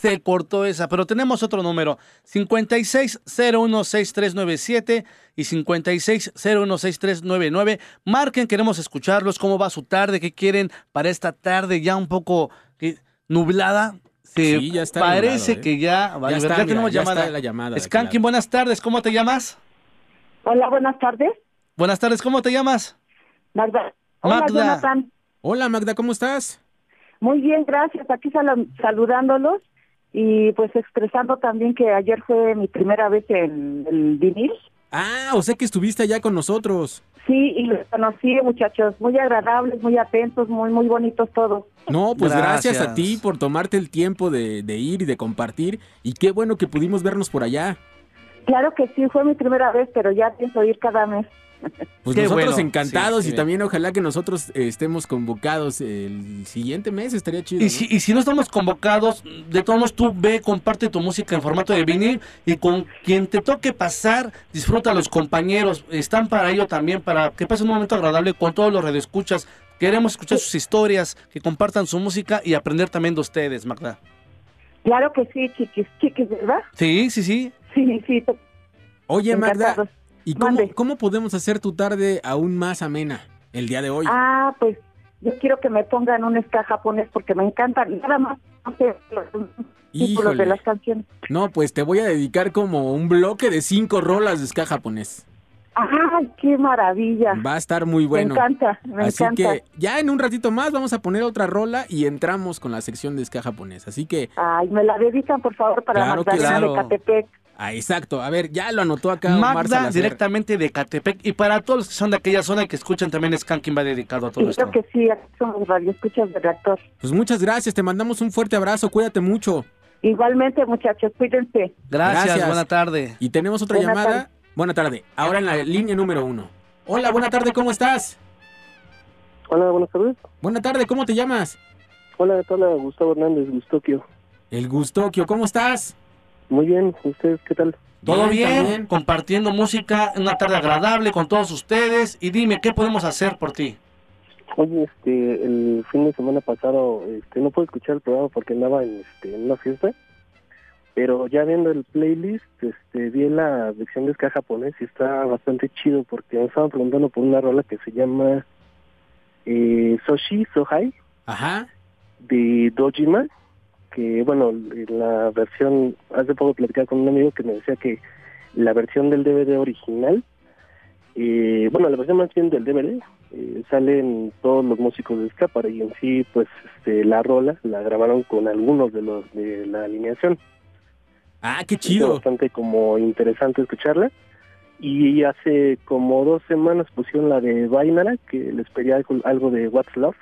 Se cortó esa, pero tenemos otro número, 56016397 y 56016399. Marquen, queremos escucharlos, cómo va su tarde, qué quieren para esta tarde ya un poco eh, nublada. Se Sí, ya está Parece nublado, ¿eh? que ya, vale, está, tenemos ya llamada. está la llamada Skanky, buenas tardes, ¿cómo te llamas? Hola, buenas tardes. Buenas tardes, ¿cómo te llamas? Magda. Hola, Magda. Jonathan. Hola, Magda, ¿cómo estás? Muy bien, gracias. Aquí sal- saludándolos y pues expresando también que ayer fue mi primera vez en el vinil. Ah, o sea que estuviste allá con nosotros. Sí, y los conocí, muchachos, muy agradables, muy atentos, muy, muy bonitos todos. No, pues gracias. Gracias. a ti por tomarte el tiempo de, de ir y de compartir. Y qué bueno que pudimos vernos por allá. Claro que sí, fue mi primera vez, pero ya pienso ir cada mes. Pues Qué nosotros bueno. encantados Sí, y sí. también ojalá que nosotros eh, estemos convocados el siguiente mes, estaría chido. Y ¿no? si, y si no estamos convocados, de todos modos tú ve, comparte tu música en formato de vinil y con quien te toque pasar, disfruta a los compañeros. Están para ello también, para que pase un momento agradable con todos los redescuchas. Queremos escuchar sus historias, que compartan su música y aprender también de ustedes, Magda. Claro que sí, chiquis, chiquis, ¿verdad? Sí, sí, sí. Sí, sí. Oye, Magda. ¿y cómo, cómo podemos hacer tu tarde aún más amena el día de hoy? Ah, pues yo quiero que me pongan un ska japonés porque me encantan. Nada más, Híjole. de las canciones. No, pues te voy a dedicar como un bloque de cinco rolas de ska japonés. ¡Ay, qué maravilla! Va a estar muy bueno. Me encanta, me Así encanta. que ya en un ratito más vamos a poner otra rola y entramos con la sección de ska japonés. Así que, Ay, me la dedican, por favor, para Claro Magdalena sí. de Catepec. Ah, exacto. A ver, ya lo anotó acá Magda, directamente de Catepec. Y para todos los que son de aquella zona y que escuchan también Skanking va dedicado a todo Sí, esto. creo que sí, aquí somos radioescuchas de reactor. Pues muchas gracias, te mandamos un fuerte abrazo, cuídate mucho. Igualmente, muchachos, cuídense. Gracias, buena tarde. Y tenemos otra Buena llamada. tarde. Buena tarde. Ahora en la línea número uno. Hola, buena tarde, ¿cómo estás? Hola, buenas tardes. Buena tarde, ¿cómo te llamas? Hola, hola, Gustavo Hernández, Gustokio. El Gustoquio, ¿cómo estás? Muy bien, ¿ustedes qué tal? Todo bien, compartiendo música, una tarde agradable con todos ustedes. Y dime, ¿qué podemos hacer por ti? Oye, este, el fin de semana pasado, este, no pude escuchar el programa porque andaba en, este, en una fiesta, pero ya viendo el playlist, este, vi la versión de ska japonés y está bastante chido porque me estaban preguntando por una rola que se llama eh, Soshi Sohai Ajá. de Dojima, que bueno, en la versión, hace poco platicaba con un amigo que me decía que la versión del DVD original, eh, bueno, la versión más bien del DVD, eh, salen todos los músicos de Scapara y en sí, pues este, la rola la grabaron con algunos de los de la alineación. Ah, qué chido. bastante como interesante escucharla. Y hace como dos semanas pusieron la de Vainara, que les pedía algo, algo de What's Love.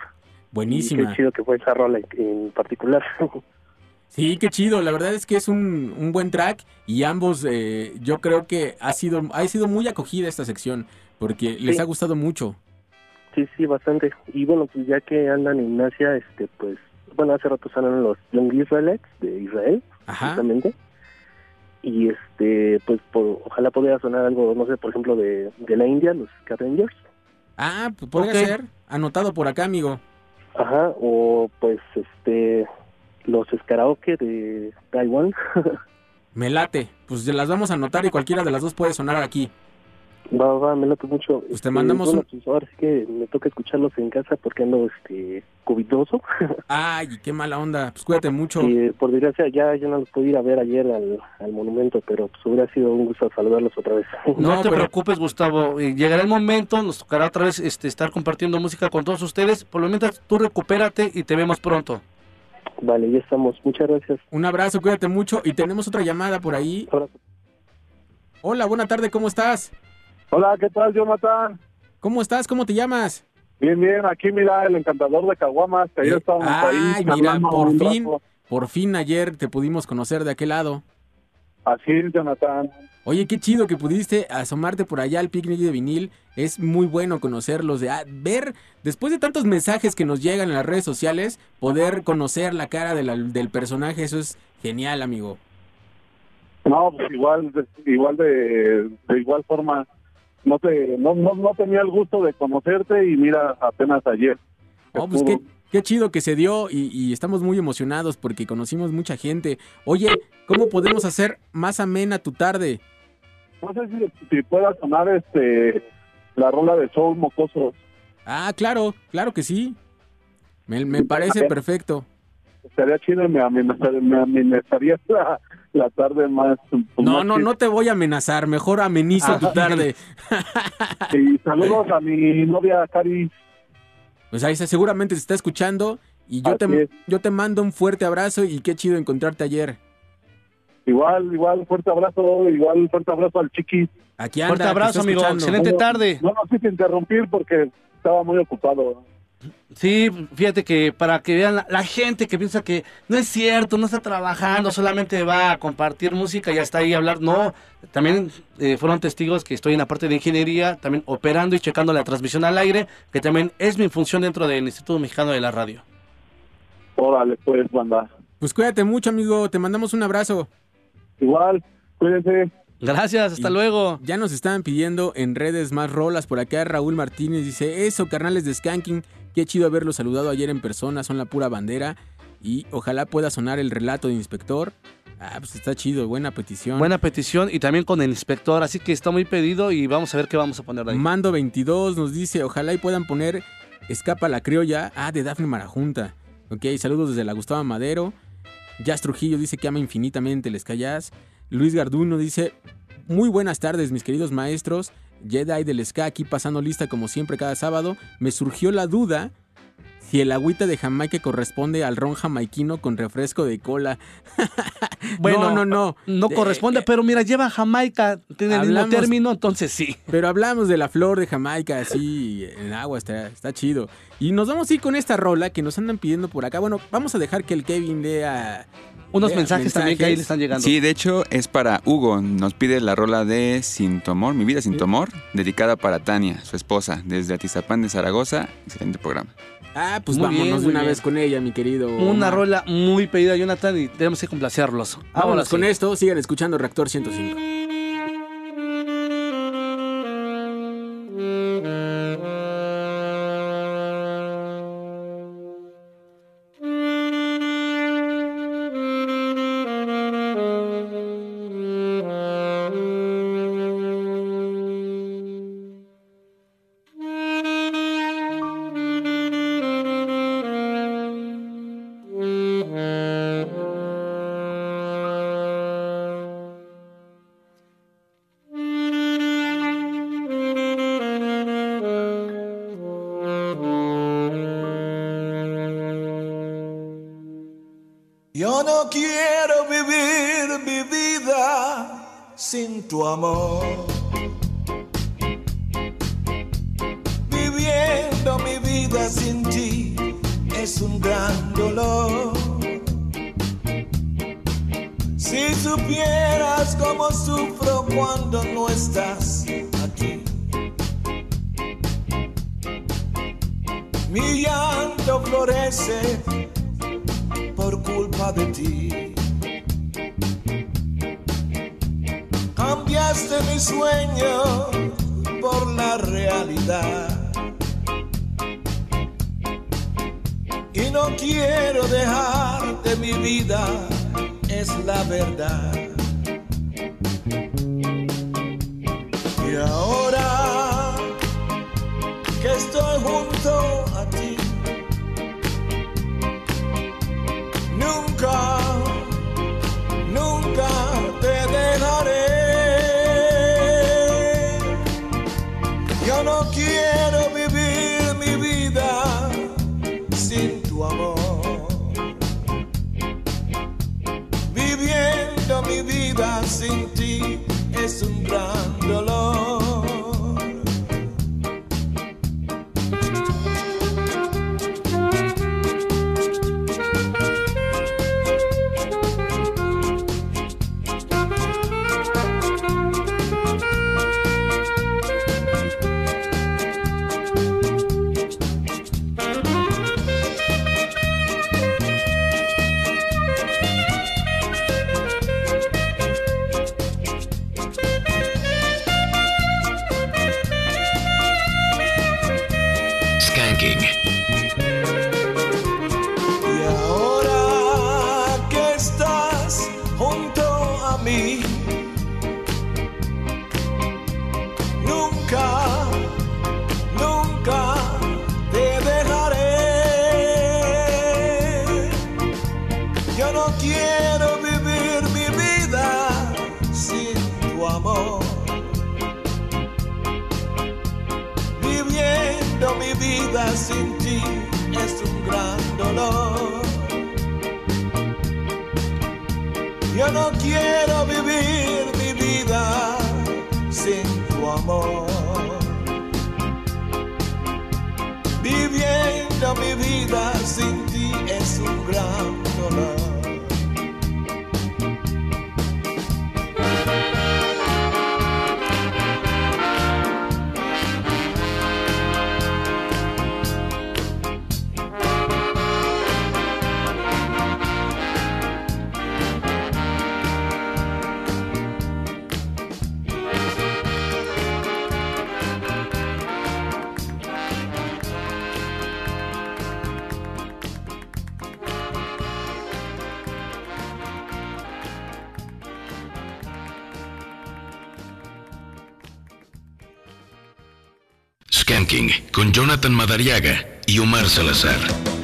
Y Buenísima. qué chido que fue esa rola en particular. Sí, qué chido. La verdad es que es un, un buen track y ambos, eh, yo creo que ha sido, ha sido muy acogida esta sección porque les ha gustado mucho. Sí, sí, bastante. Y bueno, pues ya que andan en Asia, este, pues, bueno, hace rato salen los Young Israelites de Israel, Ajá. justamente. Y este, pues, por- ojalá pudiera sonar algo, no sé, por ejemplo, de, de la India, los Rangers. Ah, pues podría ser. Anotado por acá, amigo. Ajá, o pues, este, los Karaoke de Taiwán. Me late. Pues las vamos a anotar y cualquiera de las dos puede sonar aquí. va, va, me late mucho. Pues te mandamos bueno, un- pues ahora sí que me toca escucharlos en casa porque ando, este, covidoso. Ay, qué mala onda. Pues cuídate mucho. Y por desgracia ya yo no los pude ir a ver ayer al, al monumento, pero pues hubiera sido un gusto saludarlos otra vez. No, te preocupes, Gustavo. eh, Llegará el momento, nos tocará otra vez este, estar compartiendo música con todos ustedes. Por lo mientras, tú recupérate y te vemos pronto. Vale, ya estamos. Muchas gracias. Un abrazo, cuídate mucho. Y tenemos otra llamada por ahí. Hola, buena tarde, ¿cómo estás? Hola, ¿qué tal, Jonathan? ¿Cómo estás? ¿Cómo te llamas? Bien, bien, aquí mira el encantador de Caguamas, que ayer estábamos ahí. Eh, Ay, mira, por un fin, rato. por fin ayer te pudimos conocer de aquel lado. Así es, Jonathan. Oye, qué chido que pudiste asomarte por allá al picnic de vinil. Es muy bueno conocerlos, de ah, ver, después de tantos mensajes que nos llegan en las redes sociales, poder conocer la cara de la- del personaje, eso es genial, amigo. No, pues igual, de, igual de, de igual forma, no te, no, no, no tenía el gusto de conocerte y mira, apenas ayer. Oh, pues qué, qué chido que se dio y, y estamos muy emocionados porque conocimos mucha gente. Oye, ¿cómo podemos hacer más amena tu tarde? No sé si, si pueda sonar este la rola de Soul Mocoso. Ah, claro, claro que sí. Me, me parece perfecto. Estaría chido, me, amenazar- me amenazaría la, la tarde más. pues, No, más no, no te voy a amenazar, mejor amenizo tu Ah. tarde. Y saludos a mi novia Cari. Pues ahí está, seguramente se está escuchando y yo Así te, es. yo te mando un fuerte abrazo y qué chido encontrarte ayer. Igual, igual, fuerte abrazo, igual, fuerte abrazo al chiqui. Aquí Fuerte abrazo, amigo. Excelente tarde. No, no quise interrumpir porque estaba muy ocupado. Sí, fíjate que para que vean la, la gente que piensa que no es cierto, no está trabajando, solamente va a compartir música y hasta ahí a hablar. No, también eh, fueron testigos que estoy en la parte de ingeniería, también operando y checando la transmisión al aire, que también es mi función dentro del Instituto Mexicano de la Radio. Órale, pues, banda. Pues cuídate mucho, amigo. Te mandamos un abrazo. Igual, cuídense. Gracias, hasta luego. Ya nos estaban pidiendo en redes más rolas. Por acá Raúl Martínez dice, eso, carnales de Skanking. Qué chido haberlos saludado ayer en persona. Son la pura bandera. Y ojalá pueda sonar el relato de inspector. Ah, pues está chido. Buena petición. Buena petición y también con el inspector, así que está muy pedido y vamos a ver qué vamos a poner ahí. Mando 22 nos dice, ojalá y puedan poner Escapa la criolla. Ah, de Dafne Marajunta. Ok, saludos desde la Gustavo Madero. Jazz Trujillo dice que ama infinitamente el Ska Jazz. Luis Garduno dice, muy buenas tardes mis queridos maestros. Jedi del Ska aquí pasando lista como siempre cada sábado. Me surgió la duda si el agüita de Jamaica corresponde al ron jamaiquino con refresco de cola. Bueno, no, no, no. No De- corresponde, pero mira, lleva Jamaica, tiene el mismo Hablamos- término, entonces sí. Pero hablamos de la flor de Jamaica, así en agua, está, está chido. Y nos vamos a ir con esta rola que nos andan pidiendo por acá. Bueno, vamos a dejar que el Kevin lea Unos mensajes también que ahí le están llegando. Sí, de hecho es para Hugo. Nos pide la rola de Sin tu amor, Mi vida sin tu amor, dedicada para Tania, su esposa, desde Atizapán de Zaragoza. Excelente programa. Ah, pues Muy vámonos bien, una bien. vez con ella, mi querido. Una Omar. rola muy pedida, Jonathan, y tenemos que complacerlos. Vámonos con sí. esto, sigan escuchando Reactor 105. Tu. Skanking con Jonathan Madariaga y Omar Salazar.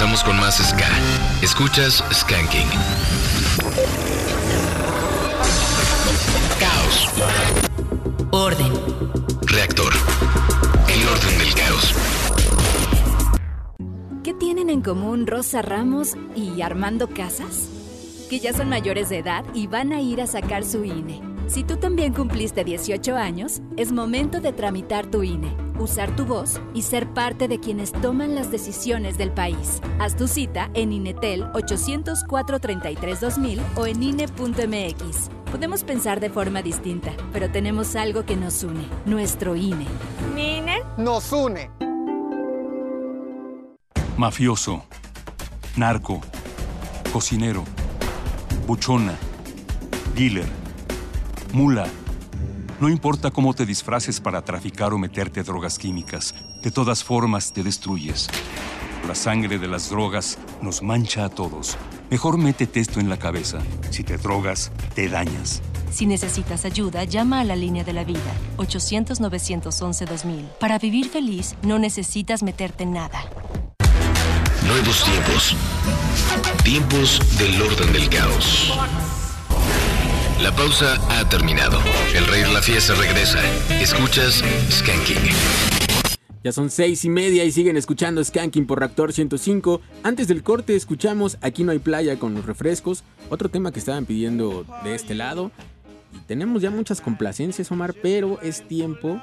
Regresamos con más Ska. Escuchas Skanking. Caos. Orden. Reactor. El orden del caos. ¿Qué tienen en en común Rosa Ramos y Armando Casas? Que ya son mayores de edad y van a ir a sacar su INE. Si tú también cumpliste 18 años, es momento de tramitar tu INE, usar tu voz y ser parte de quienes toman las decisiones del país. Haz tu cita en INETEL 804-33-2000 o en INE.mx. Podemos pensar de forma distinta, pero tenemos algo que nos une, nuestro INE. ¿Mi INE? Nos une. Mafioso, narco, cocinero, buchona, dealer, mula. No importa cómo te disfraces para traficar o meterte drogas químicas, de todas formas te destruyes. La sangre de las drogas nos mancha a todos. Mejor métete esto en la cabeza. Si te drogas, te dañas. Si necesitas ayuda, llama a la línea de la vida, 800-911-2000. Para vivir feliz, no necesitas meterte en nada. Nuevos tiempos. Tiempos del orden del caos. La pausa ha terminado. El rey de la fiesta regresa. Escuchas Skanking. Ya son seis y media y siguen escuchando Skanking por Reactor 105. Antes del corte escuchamos Aquí no hay playa con los refrescos, otro tema que estaban pidiendo de este lado. Y tenemos ya muchas complacencias, Omar, pero es tiempo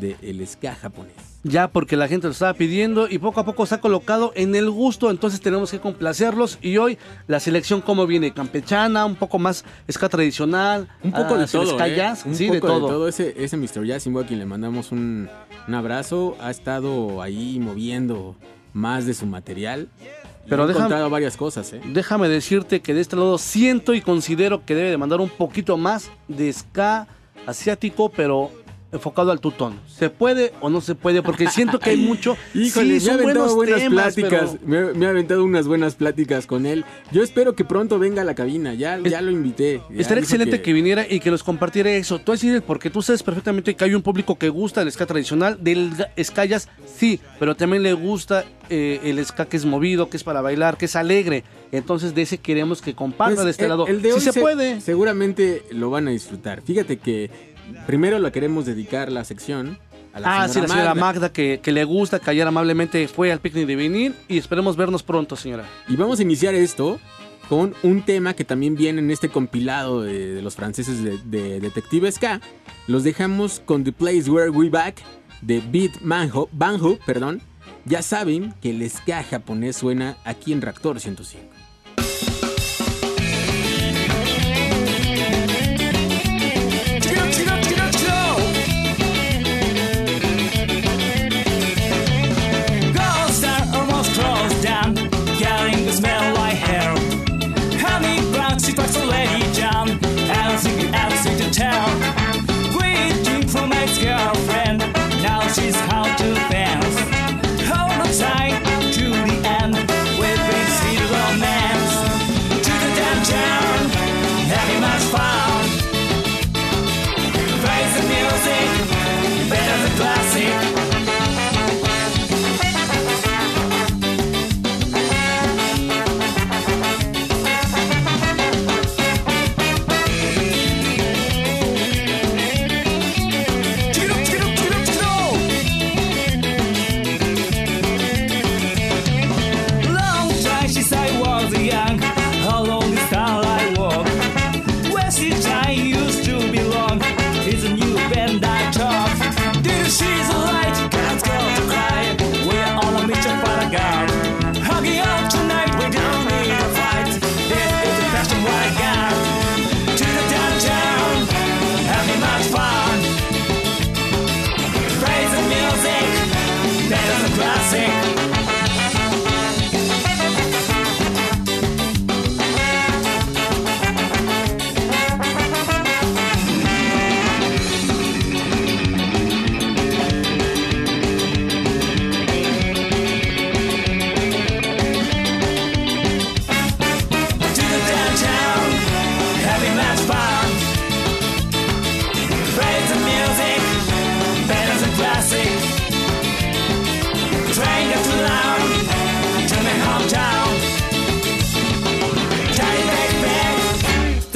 del ska japonés. Ya porque la gente lo estaba pidiendo y poco a poco se ha colocado en el gusto, entonces tenemos que complacerlos. Y hoy la selección como viene, campechana, un poco más ska tradicional, Un poco ah, de todo, ska ¿eh? jazz, Un sí, poco de todo. Ese, ese Mr. Yasimbo a quien le mandamos un, un abrazo, ha estado ahí moviendo más de su material. Pero ha déjame- encontrado varias cosas, ¿eh? Déjame decirte que de este lado siento y considero que debe de mandar un poquito más de ska asiático, pero enfocado al tutón. ¿Se puede o no se puede? Porque siento que hay mucho. Híjole, sí, me ha son aventado buenas temas, pláticas. pero- Me, me ha aventado unas buenas pláticas con él. Yo espero que pronto venga a la cabina. Ya, ya lo invité. Ya Estaría excelente que... viniera y que nos compartiera eso. Tú decides porque tú sabes perfectamente que hay un público que gusta del ska tradicional, del ska jazz, sí, pero también le gusta eh, el ska que es movido, que es para bailar, que es alegre. Entonces de ese queremos que comparta Pues, de este el- lado. el de sí hoy se, se- puede. Seguramente lo van a disfrutar. Fíjate que primero la queremos dedicar la sección a la ah, sí, la señora Magda. Magda, que, que le gusta, que ayer amablemente fue al picnic de vinil y esperemos vernos pronto, señora. Y vamos a iniciar esto con un tema que también viene en este compilado de, de los franceses de, de Detective Ska. Los dejamos con The Place Where We Back de Beat Manho, Banjo, perdón. Ya saben que el ska japonés suena aquí en Reactor 105. our friend. Now she's how to fend.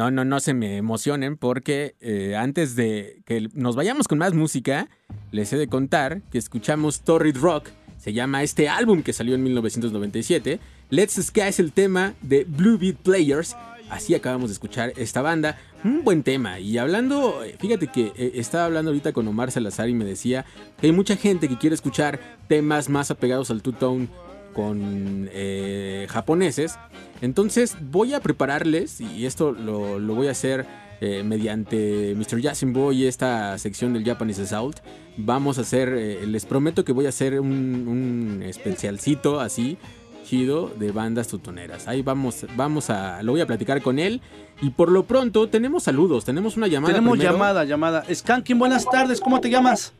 No, no, no se me emocionen porque eh, antes de que nos vayamos con más música, les he de contar que escuchamos Torrid Rock. Se llama este álbum que salió en 1997. Let's Sky es el tema de Blue Beat Players. Así acabamos de escuchar esta banda. Un buen tema. Y hablando, fíjate que eh, estaba hablando ahorita con Omar Salazar y me decía que hay mucha gente que quiere escuchar temas más apegados al two-tone con eh, japoneses. Entonces voy a prepararles, y esto lo, lo voy a hacer eh, mediante Mr. Yasin Boy y esta sección del Japanese Assault. Vamos a hacer, eh, les prometo que voy a hacer un, un especialcito así, chido, de bandas tutoneras. Ahí vamos, vamos a, lo voy a platicar con él. Y por lo pronto tenemos saludos, tenemos una llamada. Tenemos primero. llamada, llamada. Skanking, buenas tardes, ¿cómo te llamas?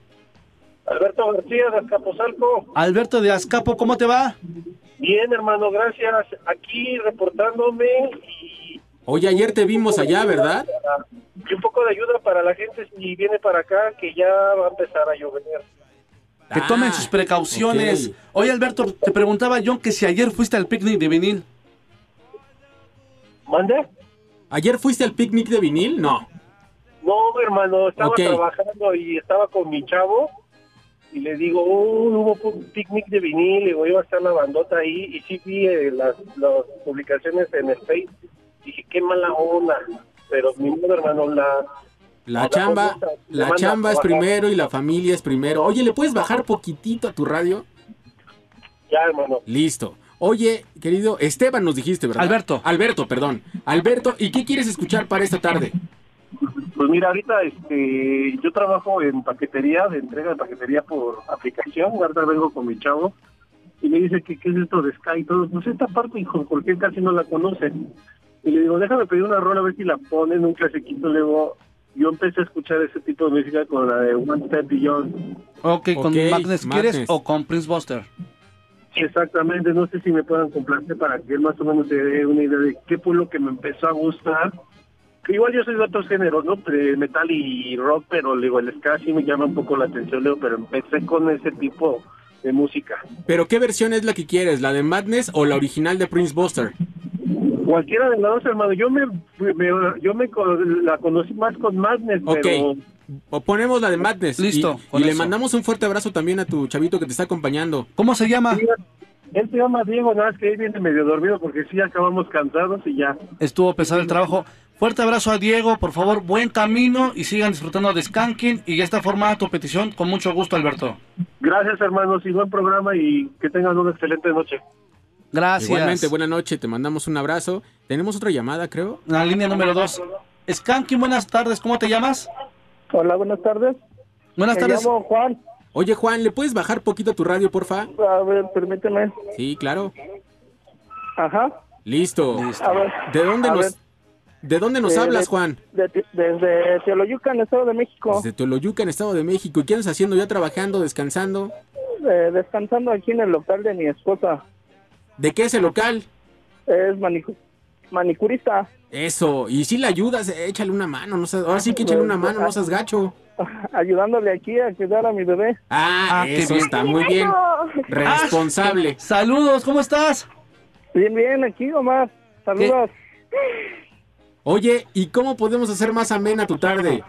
Alberto García de Azcapotzalco. Alberto de Azcapo, ¿cómo te va? Bien, hermano, gracias. Aquí reportándome y, Oye, ayer te vimos allá, ¿verdad? y un poco de ayuda para la gente si viene para acá, que ya va a empezar a llover. Que tomen sus precauciones. ok. Oye, Alberto, te preguntaba yo que si ayer fuiste al picnic de vinil. ¿Mande? ¿Ayer fuiste al picnic de vinil? No. No, hermano, estaba trabajando y estaba con mi chavo y le digo, "Oh, hubo un picnic de vinil, y digo, iba a estar la bandota ahí y sí vi eh, las, las publicaciones en el Face. Dije, qué mala onda, pero mi hermano, la... La chamba, la chamba es primero y la familia es primero. Oye, ¿le puedes bajar poquitito a tu radio? Ya, hermano. Listo. Oye, querido Esteban, nos dijiste, ¿verdad? Alberto. Alberto, perdón. Alberto, ¿y qué quieres escuchar para esta tarde? Pues mira, ahorita este, yo trabajo en paquetería, de entrega de paquetería por aplicación. Ahorita vengo con mi chavo y me dice que qué es esto de Sky y todo. Pues esta parte, hijo, porque él casi no la conoce. Y le digo, déjame pedir una rola a ver si la ponen, un clasiquito. Luego yo empecé a escuchar ese tipo de música con la de One Step Beyond. Ok, con Ok, Madness, ¿quieres? O con Prince Buster. Exactamente, no sé si me puedan complacer para que él más o menos se dé una idea de qué fue lo que me empezó a gustar. Que igual yo soy de otros géneros, ¿no? De metal y rock, pero le digo, el ska sí me llama un poco la atención, Leo, pero empecé con ese tipo de música. Pero ¿qué versión es la que quieres? ¿La de Madness o la original de Prince Buster? Cualquiera de las dos, hermano. Yo me, me- yo me co- la conocí más con Madness, Ok. pero O ponemos la de Madness. Listo, Y, y le mandamos un fuerte abrazo también a tu chavito que te está acompañando. ¿Cómo se llama? él se llama Diego, nada más que él viene medio dormido porque sí acabamos cansados y ya. Estuvo pesado el trabajo. Fuerte abrazo a Diego, por favor, buen camino y sigan disfrutando de Skanking. Y ya está formada tu petición, con mucho gusto, Alberto. Gracias, hermanos, y buen programa y que tengan una excelente noche. Gracias. Igualmente, buena noche, te mandamos un abrazo. Tenemos otra llamada, creo. La línea número dos. Skanking, buenas tardes, ¿cómo te llamas? Hola, buenas tardes. Buenas Me tardes. llamo Juan. Oye, Juan, ¿le puedes bajar poquito tu radio, porfa? A ver, permíteme. Sí, claro. Ajá. Listo. A ver. ¿De dónde A nos, ver. ¿De dónde nos Eh, hablas, de- Juan? de- desde Teoloyucan, Estado de México. Desde Toluca, en Estado de México. ¿Y qué andas haciendo? ¿Ya trabajando, descansando? Eh, descansando aquí en el local de mi esposa. ¿De qué es el local? Es manicu- manicurista. Eso. Y si le ayudas, échale una mano. No seas- ahora sí que échale una mano, no seas gacho. Ayudándole aquí a cuidar a mi bebé. Ah, qué eso bien. está muy bien. Responsable. Saludos, ¿cómo estás? Bien, bien, aquí Omar. Saludos. Oye, ¿y cómo podemos hacer más amena tu tarde?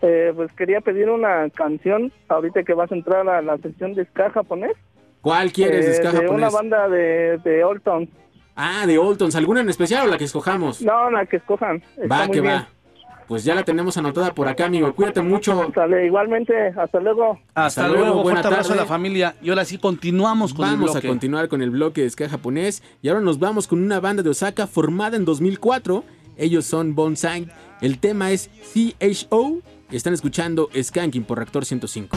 Eh, pues quería pedir una canción ahorita que vas a entrar a la sección de ska japonés. ¿Cuál quieres de Eh, ska de una japonés? banda de, de Old Town. Ah, de Oltons. ¿Alguna en especial o la que escojamos? No, la que escojan. Está va, muy que bien. va. Pues ya la tenemos anotada por acá, amigo. Cuídate mucho. Sale, igualmente. Hasta luego. Hasta, Hasta luego, luego, buena fuerte abrazo a la tarde. familia. Y ahora sí continuamos con Vamos el a bloque. continuar con el bloque de ska japonés y ahora nos vamos con una banda de Osaka formada en 2004. Ellos son Bonsai. El tema es CHO. Están escuchando Skanking por Reactor 105.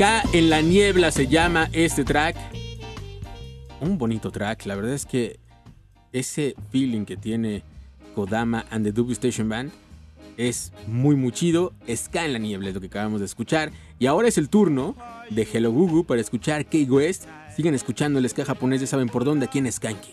Ska en la niebla se llama este track. un bonito track. La verdad es que ese feeling que tiene Kodama and the Dubby Station Band es muy muy chido. Ska en la niebla es lo que acabamos de escuchar. Y ahora es el turno de Hello Gugu para escuchar Kate West. Sigan escuchando el ska japonés, ya saben por dónde, aquí en Skanky.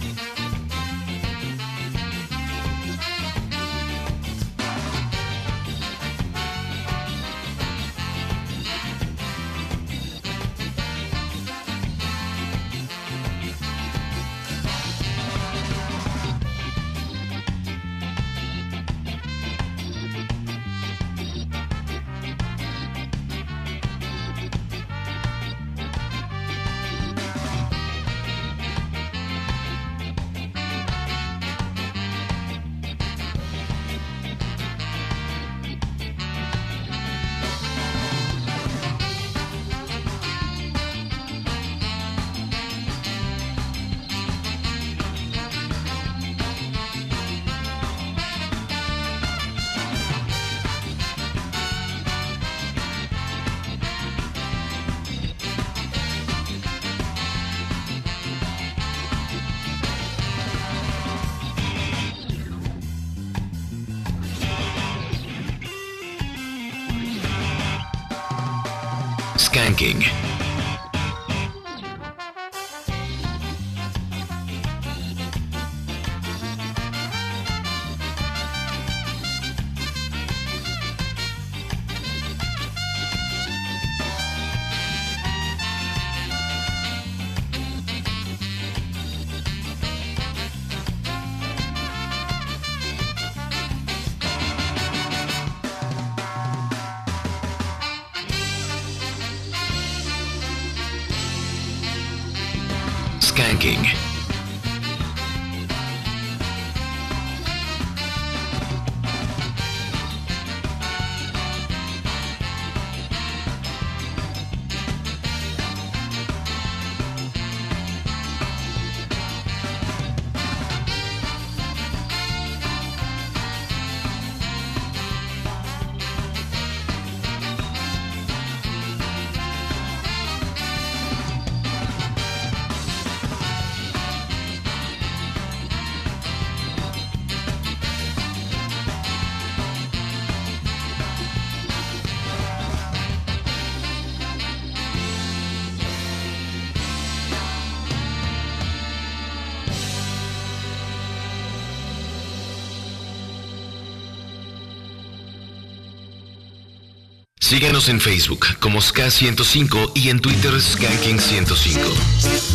Síguenos en Facebook como Ska105 y en Twitter Skanking105.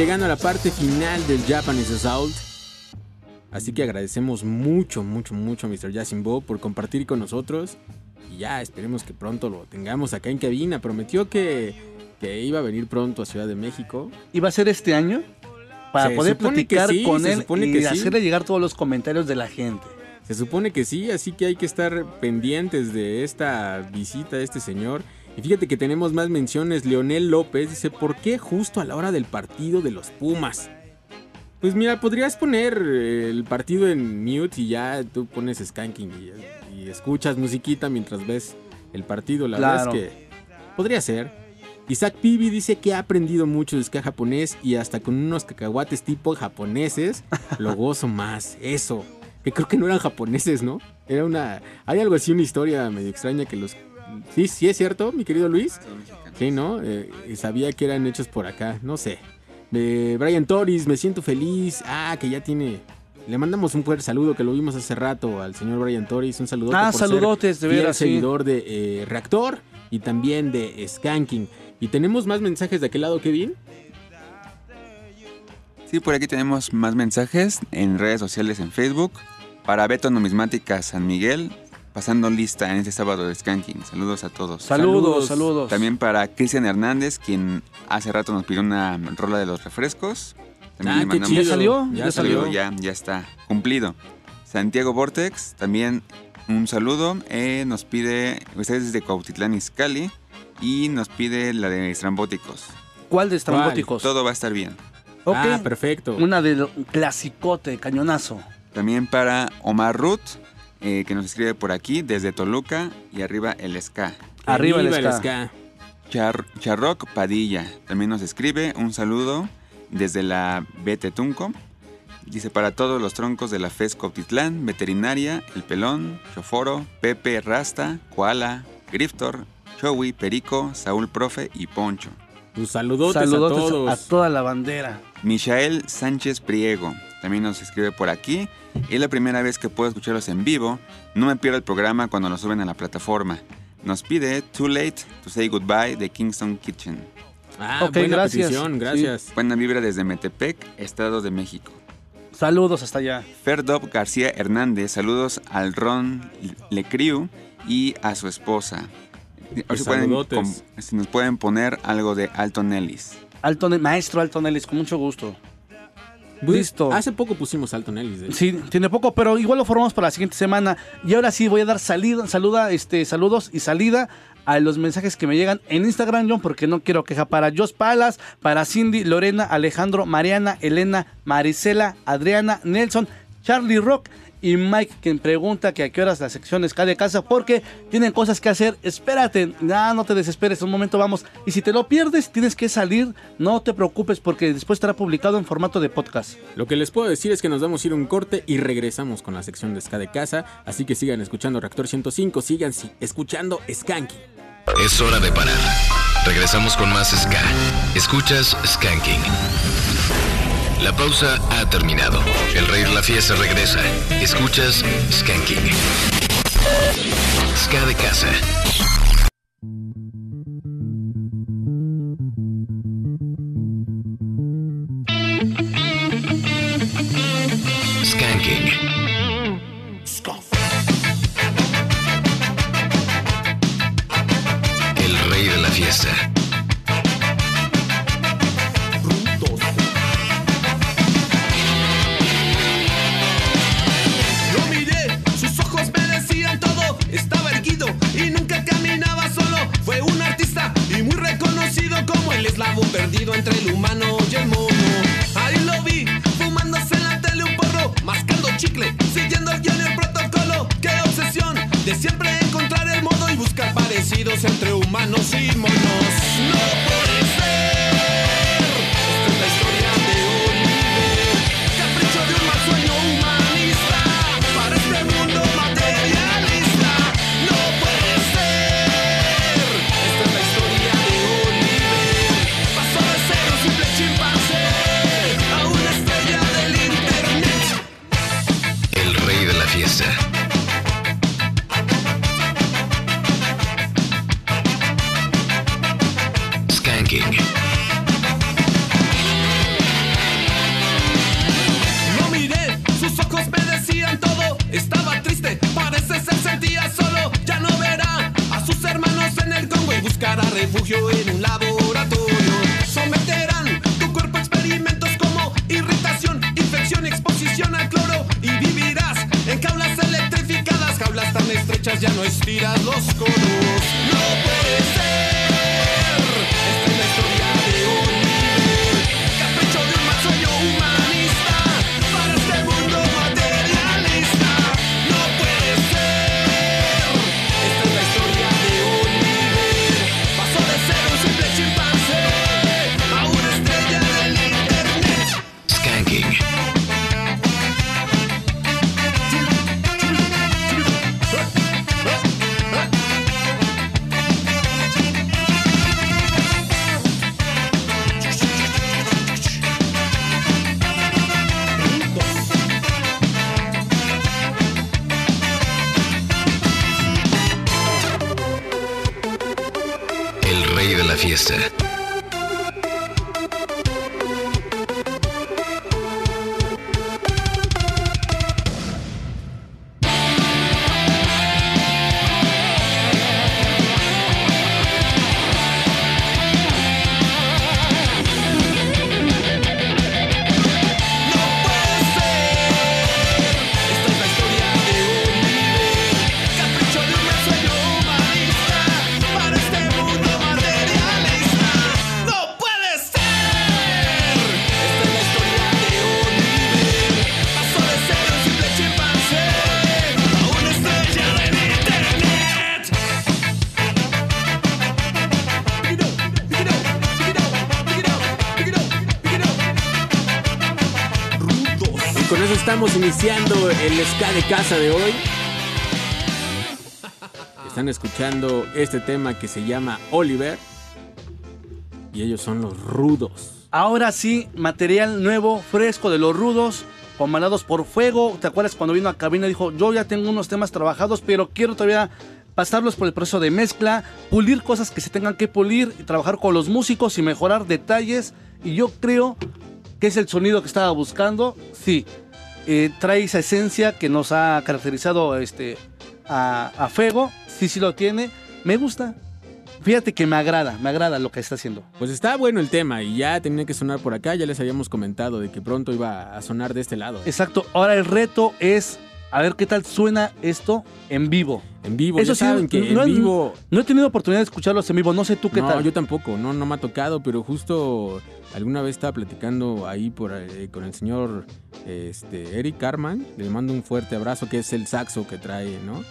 Llegando a la parte final del Japanese Assault. Así que agradecemos mucho, mucho, mucho a Mr. Yasimbo por compartir con nosotros. Y ya, esperemos que pronto lo tengamos acá en cabina. Prometió que, que iba a venir pronto a Ciudad de México. ¿Iba a ser este año? Para Se poder platicar sí, con él y que sí. hacerle llegar todos los comentarios de la gente. Se supone que sí, así que hay que estar pendientes de esta visita de este señor. Y fíjate que tenemos más menciones. Leonel López dice, ¿por qué justo a la hora del partido de los Pumas? Pues mira, podrías poner eh, el partido en mute y ya tú pones skanking y, y escuchas musiquita mientras ves el partido. La Claro. verdad es que podría ser. Isaac Pibi dice que ha aprendido mucho de ska japonés y hasta con unos cacahuates tipo japoneses lo gozo más. Eso. Que creo que no eran japoneses, ¿no? Era una... Hay algo así, una historia medio extraña que los... Sí, sí es cierto, mi querido Luis. Sí, ¿no? Eh, sabía que eran hechos por acá, no sé. Eh, Brian Torres, me siento feliz. Ah, que ya tiene... Le mandamos un fuerte saludo que lo vimos hace rato al señor Brian Torres. Un saludo. Ah, saludotes, de veras, sí. seguidor de eh, Reactor y también de Skanking. Y tenemos más mensajes de aquel lado, Kevin. Sí, por aquí tenemos más mensajes en redes sociales en Facebook. Para Beto Numismática San Miguel, pasando lista en este sábado de Skanking. Saludos a todos. Saludos, saludos. También para Cristian Hernández, quien hace rato nos pidió una rola de los refrescos. También Ah, le qué mandamos- chido. ¿Ya salió? Ya, Ya salió, salió. ya, ya está cumplido. Santiago Vortex, también un saludo. Eh, nos pide, ustedes desde Cuautitlán Izcalli, y nos pide la de Estrambóticos. ¿Cuál de estrambóticos? Todo va a estar bien. Ok. Ah, perfecto. Una de clasicote, cañonazo. También para Omar Ruth, eh, que nos escribe por aquí, desde Toluca y arriba el ska. Arriba el Arriba el ska. Char- Charroc Padilla también nos escribe un saludo desde la BT Tunco. Dice para todos los troncos de la FES Cuautitlán, Veterinaria, El Pelón, Choforo, Pepe, Rasta, Koala, Griftor, Chowi, Perico, Saúl Profe y Poncho. Tus saludotes, Saludotes a todos. a toda la bandera. Michael Sánchez Priego también nos escribe por aquí. Es la primera vez que puedo escucharlos en vivo. No me pierdo el programa cuando lo suben a la plataforma. Nos pide Too Late to Say Goodbye de Kingston Kitchen. Ah, Ok, buena gracias. petición, gracias. Buena vibra desde Metepec, Estado de México. Saludos hasta allá. Ferdob García Hernández, saludos al Ron Lecriu y a su esposa. A ver Pues si, pueden si nos pueden poner algo de Alton Ellis. Alton, maestro Alton Ellis, con mucho gusto. Pues, Listo. Hace poco pusimos Alton Ellis. de. Sí, tiene poco, pero igual lo formamos para la siguiente semana. Y ahora sí voy a dar salida, saluda, este, saludos y salida a los mensajes que me llegan en Instagram, John, porque no quiero queja para Jos Palas, para Cindy, Lorena, Alejandro, Mariana, Elena, Marisela, Adriana, Nelson, Charlie Rock y Mike, quien pregunta que a qué horas la sección es de casa, porque tienen cosas que hacer. Espérate, no, no te desesperes, un momento vamos. Y si te lo pierdes, tienes que salir, no te preocupes, porque después estará publicado en formato de podcast. Lo que les puedo decir es que nos vamos a ir a un corte y regresamos con la sección de Ska de casa. Así que sigan escuchando Reactor 105, sigan sí, escuchando Skanky. Es hora de parar. Regresamos con más Ska. Escuchas Skanking. La pausa ha terminado. El rey la fiesta regresa. Escuchas Skanking. Ska de casa. Skanking. Eslavo perdido entre el humano y el mono. Ahí lo vi, fumándose en la tele un porro, mascando chicle, siguiendo el guion y el protocolo. ¡Qué obsesión! De siempre encontrar el modo y buscar parecidos entre humanos y monos. En un laboratorio. Someterán tu cuerpo a experimentos como irritación, infección, exposición al cloro y vivirás en jaulas electrificadas, jaulas tan estrechas ya no estiras los codos. No puede ser. Es la historia de un el ska casa de hoy. Están escuchando este tema que se llama Oliver. Y ellos son los rudos. Ahora sí, material nuevo, fresco de los rudos, comanados por fuego. ¿Te acuerdas cuando vino a cabina dijo, yo ya tengo unos temas trabajados, pero quiero todavía pasarlos por el proceso de mezcla, pulir cosas que se tengan que pulir, y trabajar con los músicos y mejorar detalles. Y yo creo que es el sonido que estaba buscando. Sí, eh, trae esa esencia que nos ha caracterizado este, a, a Fuego. Sí, sí lo tiene. Me gusta. Fíjate que me agrada, me agrada lo que está haciendo. Pues está bueno el tema y ya tenía que sonar por acá. Ya les habíamos comentado de que pronto iba a sonar de este lado. Exacto. Ahora el reto es a ver qué tal suena esto en vivo. En vivo, ya saben que en he- vivo- No he tenido oportunidad de escucharlos en vivo. No sé tú qué no, tal. yo tampoco, no, no me ha tocado, pero justo alguna vez estaba platicando ahí por, eh, con el señor este, Eric Carman, le mando un fuerte abrazo, que es el saxo que trae, ¿no?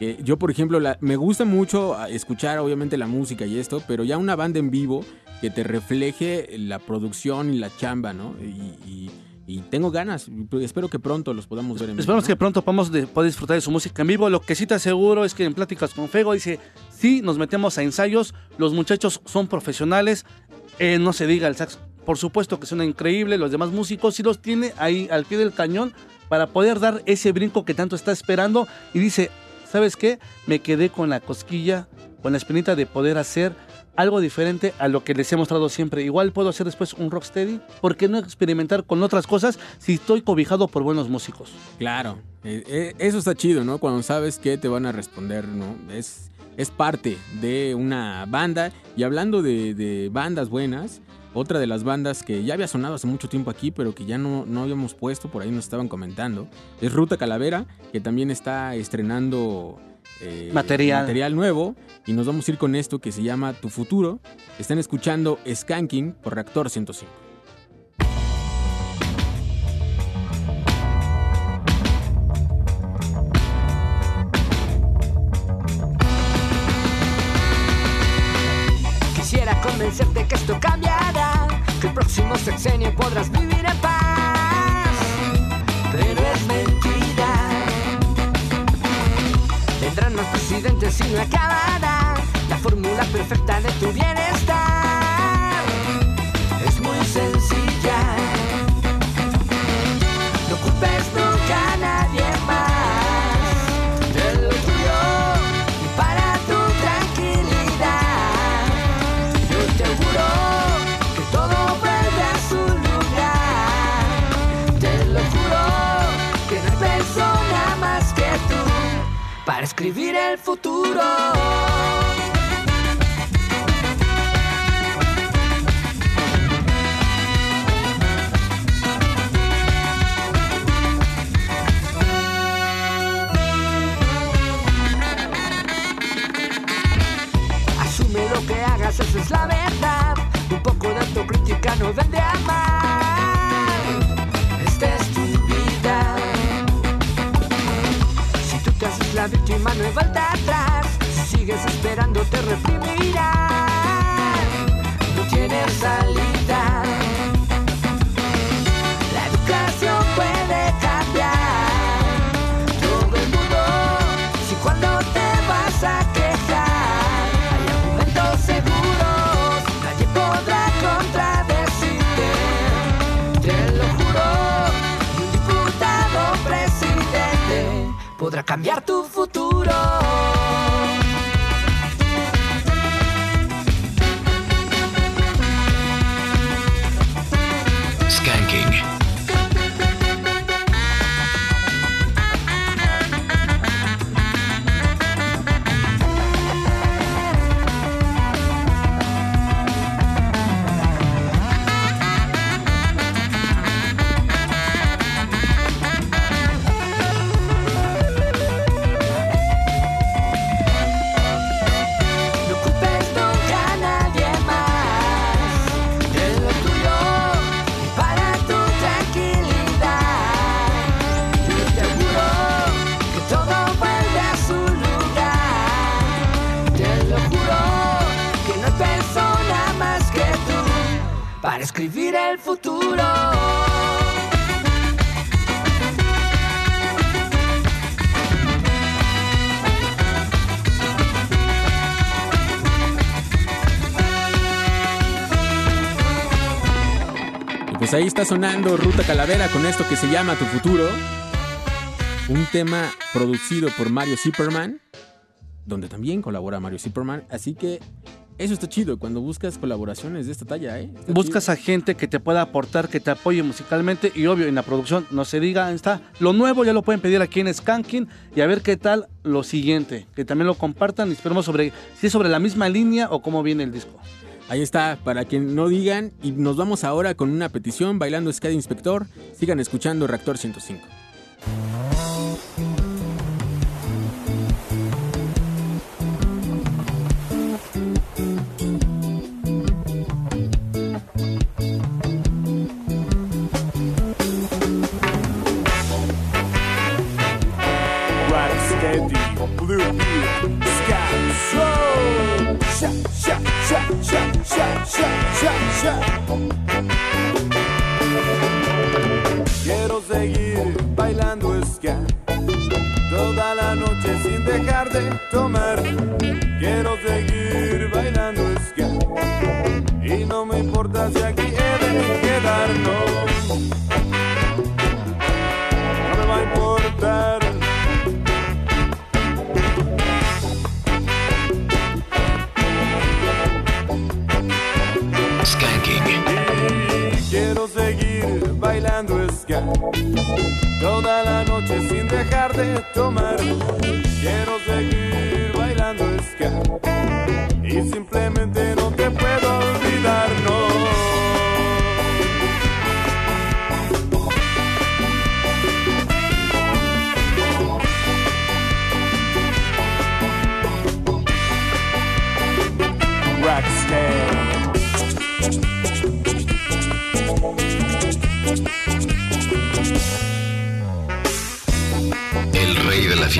Eh, yo, por ejemplo, la- me gusta mucho ah, escuchar obviamente la música y esto, pero ya una banda en vivo que te refleje la producción y la chamba, ¿no? Y, y- y tengo ganas, espero que pronto los podamos ver en vivo. Esperamos ¿no? que pronto podamos de- poder disfrutar de su música en vivo. Lo que sí te aseguro es que en Pláticas con Fego dice, sí, nos metemos a ensayos, los muchachos son profesionales, eh, no se diga el sax, por supuesto que suena increíble, los demás músicos sí los tiene ahí al pie del cañón para poder dar ese brinco que tanto está esperando y dice, ¿sabes qué? Me quedé con la cosquilla, con la espinita de poder hacer algo diferente a lo que les he mostrado siempre. Igual puedo hacer después un rocksteady, ¿por qué no experimentar con otras cosas si estoy cobijado por buenos músicos? Claro, eh, eh, eso está chido, ¿no? Cuando sabes que te van a responder, ¿no? Es, es parte de una banda. Y hablando de, de bandas buenas, otra de las bandas que ya había sonado hace mucho tiempo aquí, pero que ya no, no habíamos puesto, por ahí nos estaban comentando, es Ruta Calavera, que también está estrenando eh, Material. material nuevo. Y nos vamos a ir con esto que se llama Tu Futuro. Están escuchando Skanking por Reactor 105. Quisiera convencerte que esto cambiará, que el próximo sexenio podrás vivir en paz. Pero es mentira. Más presidentes y no acabará la fórmula perfecta de tu bienestar. Es muy sencilla. escribir el futuro. Asume lo que hagas, esa es la verdad. Un poco de autocrítica no vendría mal. La víctima, no hay vuelta atrás. Si sigues esperando, te reprimirán. No tienes salida. Cambiar tu futuro. Escribir el futuro. Y pues ahí está sonando Ruta Calavera con esto que se llama Tu Futuro. Un tema producido por Mario Zipperman, donde también colabora Mario Zipperman. Así que eso está chido cuando buscas colaboraciones de esta talla, ¿eh? Está Buscas a gente que te pueda aportar, que te apoye musicalmente y obvio en la producción, no se diga, está lo nuevo ya lo pueden pedir aquí en Skanking y a ver qué tal lo siguiente, que también lo compartan y esperemos sobre si es sobre la misma línea o cómo viene el disco. Ahí está, para que no digan. Y nos vamos ahora con una petición, bailando de Inspector. Sigan escuchando Reactor 105. Quiero seguir bailando ska toda la noche sin dejar de tomar. Quiero seguir bailando ska y no me importa si aquí toda la noche sin dejar de tomar. Quiero seguir bailando ska y simplemente no te puedo El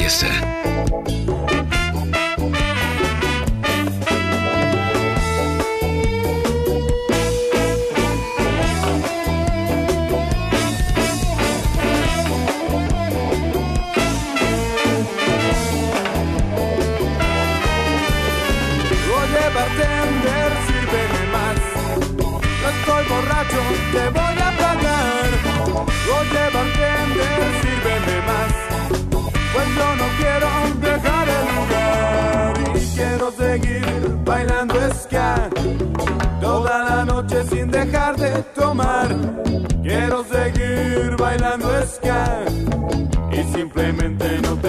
noche sin dejar de tomar. Quiero seguir bailando ska. Y simplemente no te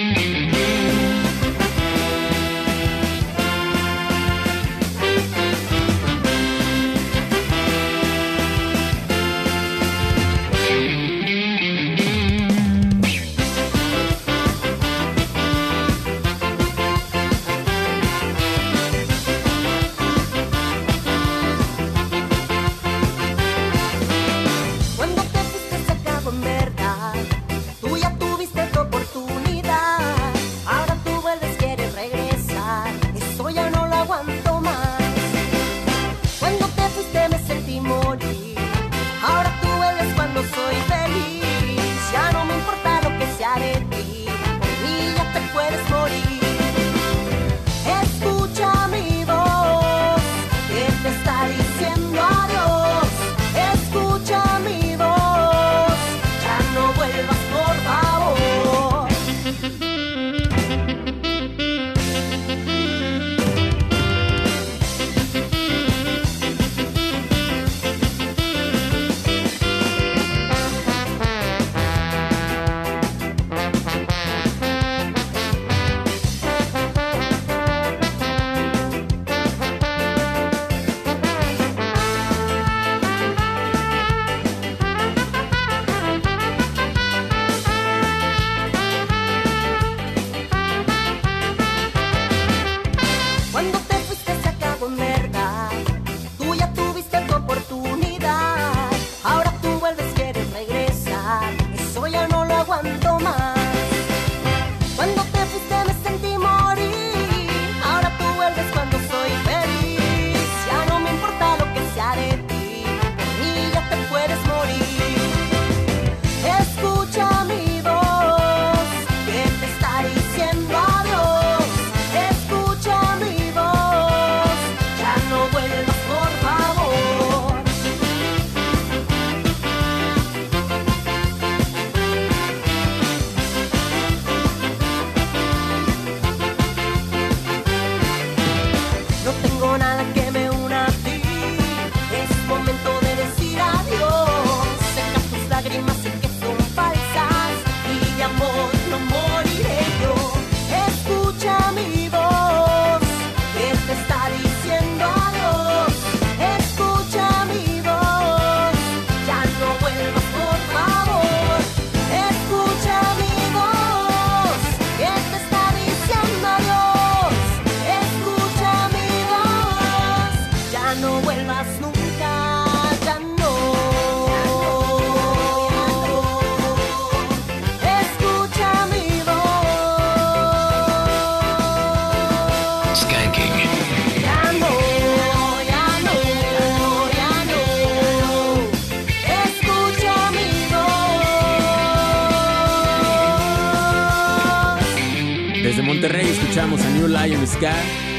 Ska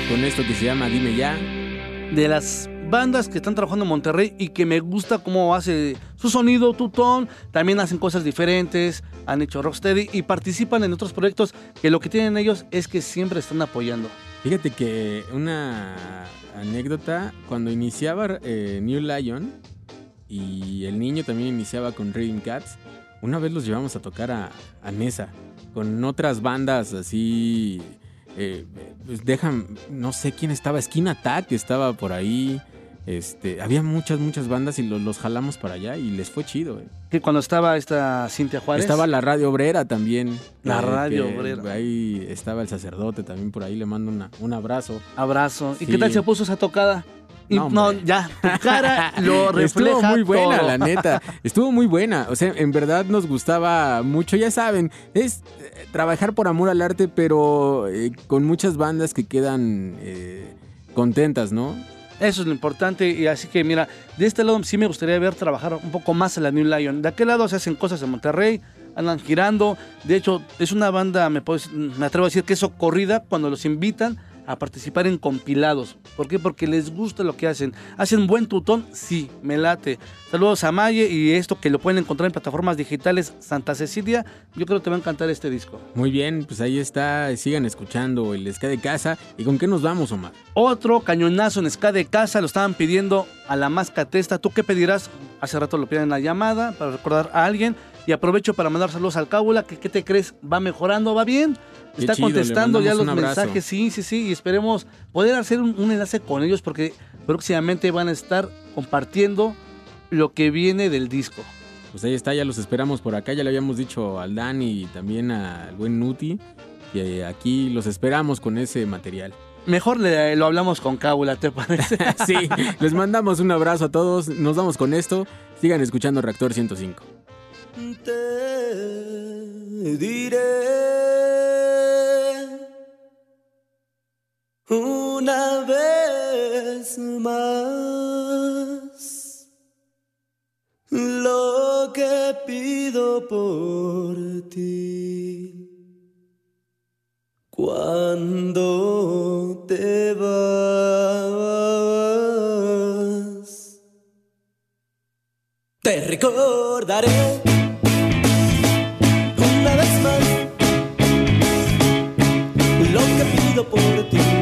con esto que se llama Dime Ya. de las bandas que están trabajando en Monterrey y que me gusta cómo hace su sonido, tutón, también hacen cosas diferentes, han hecho rocksteady y participan en otros proyectos que lo que tienen ellos es que siempre están apoyando. Fíjate que una anécdota, cuando iniciaba eh, New Lion y el niño también iniciaba con Reading Cats, una vez los llevamos a tocar a, a Nesa con otras bandas así. eh, pues dejan, no sé quién estaba, Skin Attack estaba por ahí. Este, había muchas, muchas bandas y los, los jalamos para allá y les fue chido. eh. Que cuando estaba esta Cintia Juárez. Estaba la Radio Obrera también. La eh, Radio Obrera. Ahí estaba el sacerdote también por ahí, le mando una- un abrazo. Abrazo. ¿Y Sí. qué tal se puso esa tocada? No, no, ya, tu cara lo refleja Estuvo muy buena, todo. la neta. Estuvo muy buena. O sea, en verdad nos gustaba mucho. Ya saben, es eh, trabajar por amor al arte, pero eh, con muchas bandas que quedan eh, contentas, ¿no? Eso es lo importante y así que mira, de este lado sí me gustaría ver trabajar un poco más en la New Lion. De aquel lado se hacen cosas en Monterrey, andan girando. De hecho, es una banda, me, puedo- me atrevo a decir que es corrida cuando los invitan a participar en compilados. ¿Por qué? Porque les gusta lo que hacen. ¿Hacen buen tutón? Sí, me late. Saludos a Maye y esto que lo pueden encontrar en plataformas digitales Santa Cecilia. Yo creo que te va a encantar este disco. Muy bien, pues ahí está. Sigan escuchando el Ska de Casa. ¿Y con qué nos vamos, Omar? Otro cañonazo en Ska de Casa. Lo estaban pidiendo a la Masca Testa. ¿Tú qué pedirás? Hace rato lo pidieron en la llamada para recordar a alguien. Y aprovecho para mandar saludos al Cábula, ¿qué te crees? Va mejorando, va bien está contestando ya los mensajes, sí, sí, sí, y esperemos poder hacer un, enlace con ellos porque próximamente van a estar compartiendo lo que viene del disco. Pues ahí está, ya los esperamos por acá, ya le habíamos dicho al Dan y también al buen Nuti, que aquí los esperamos con ese material. Mejor le, lo hablamos con Cábula, ¿te parece? sí, les mandamos un abrazo a todos, nos vamos con esto, sigan escuchando Reactor 105 te diré una vez más lo que pido por ti cuando te vas. Te recordaré. ti.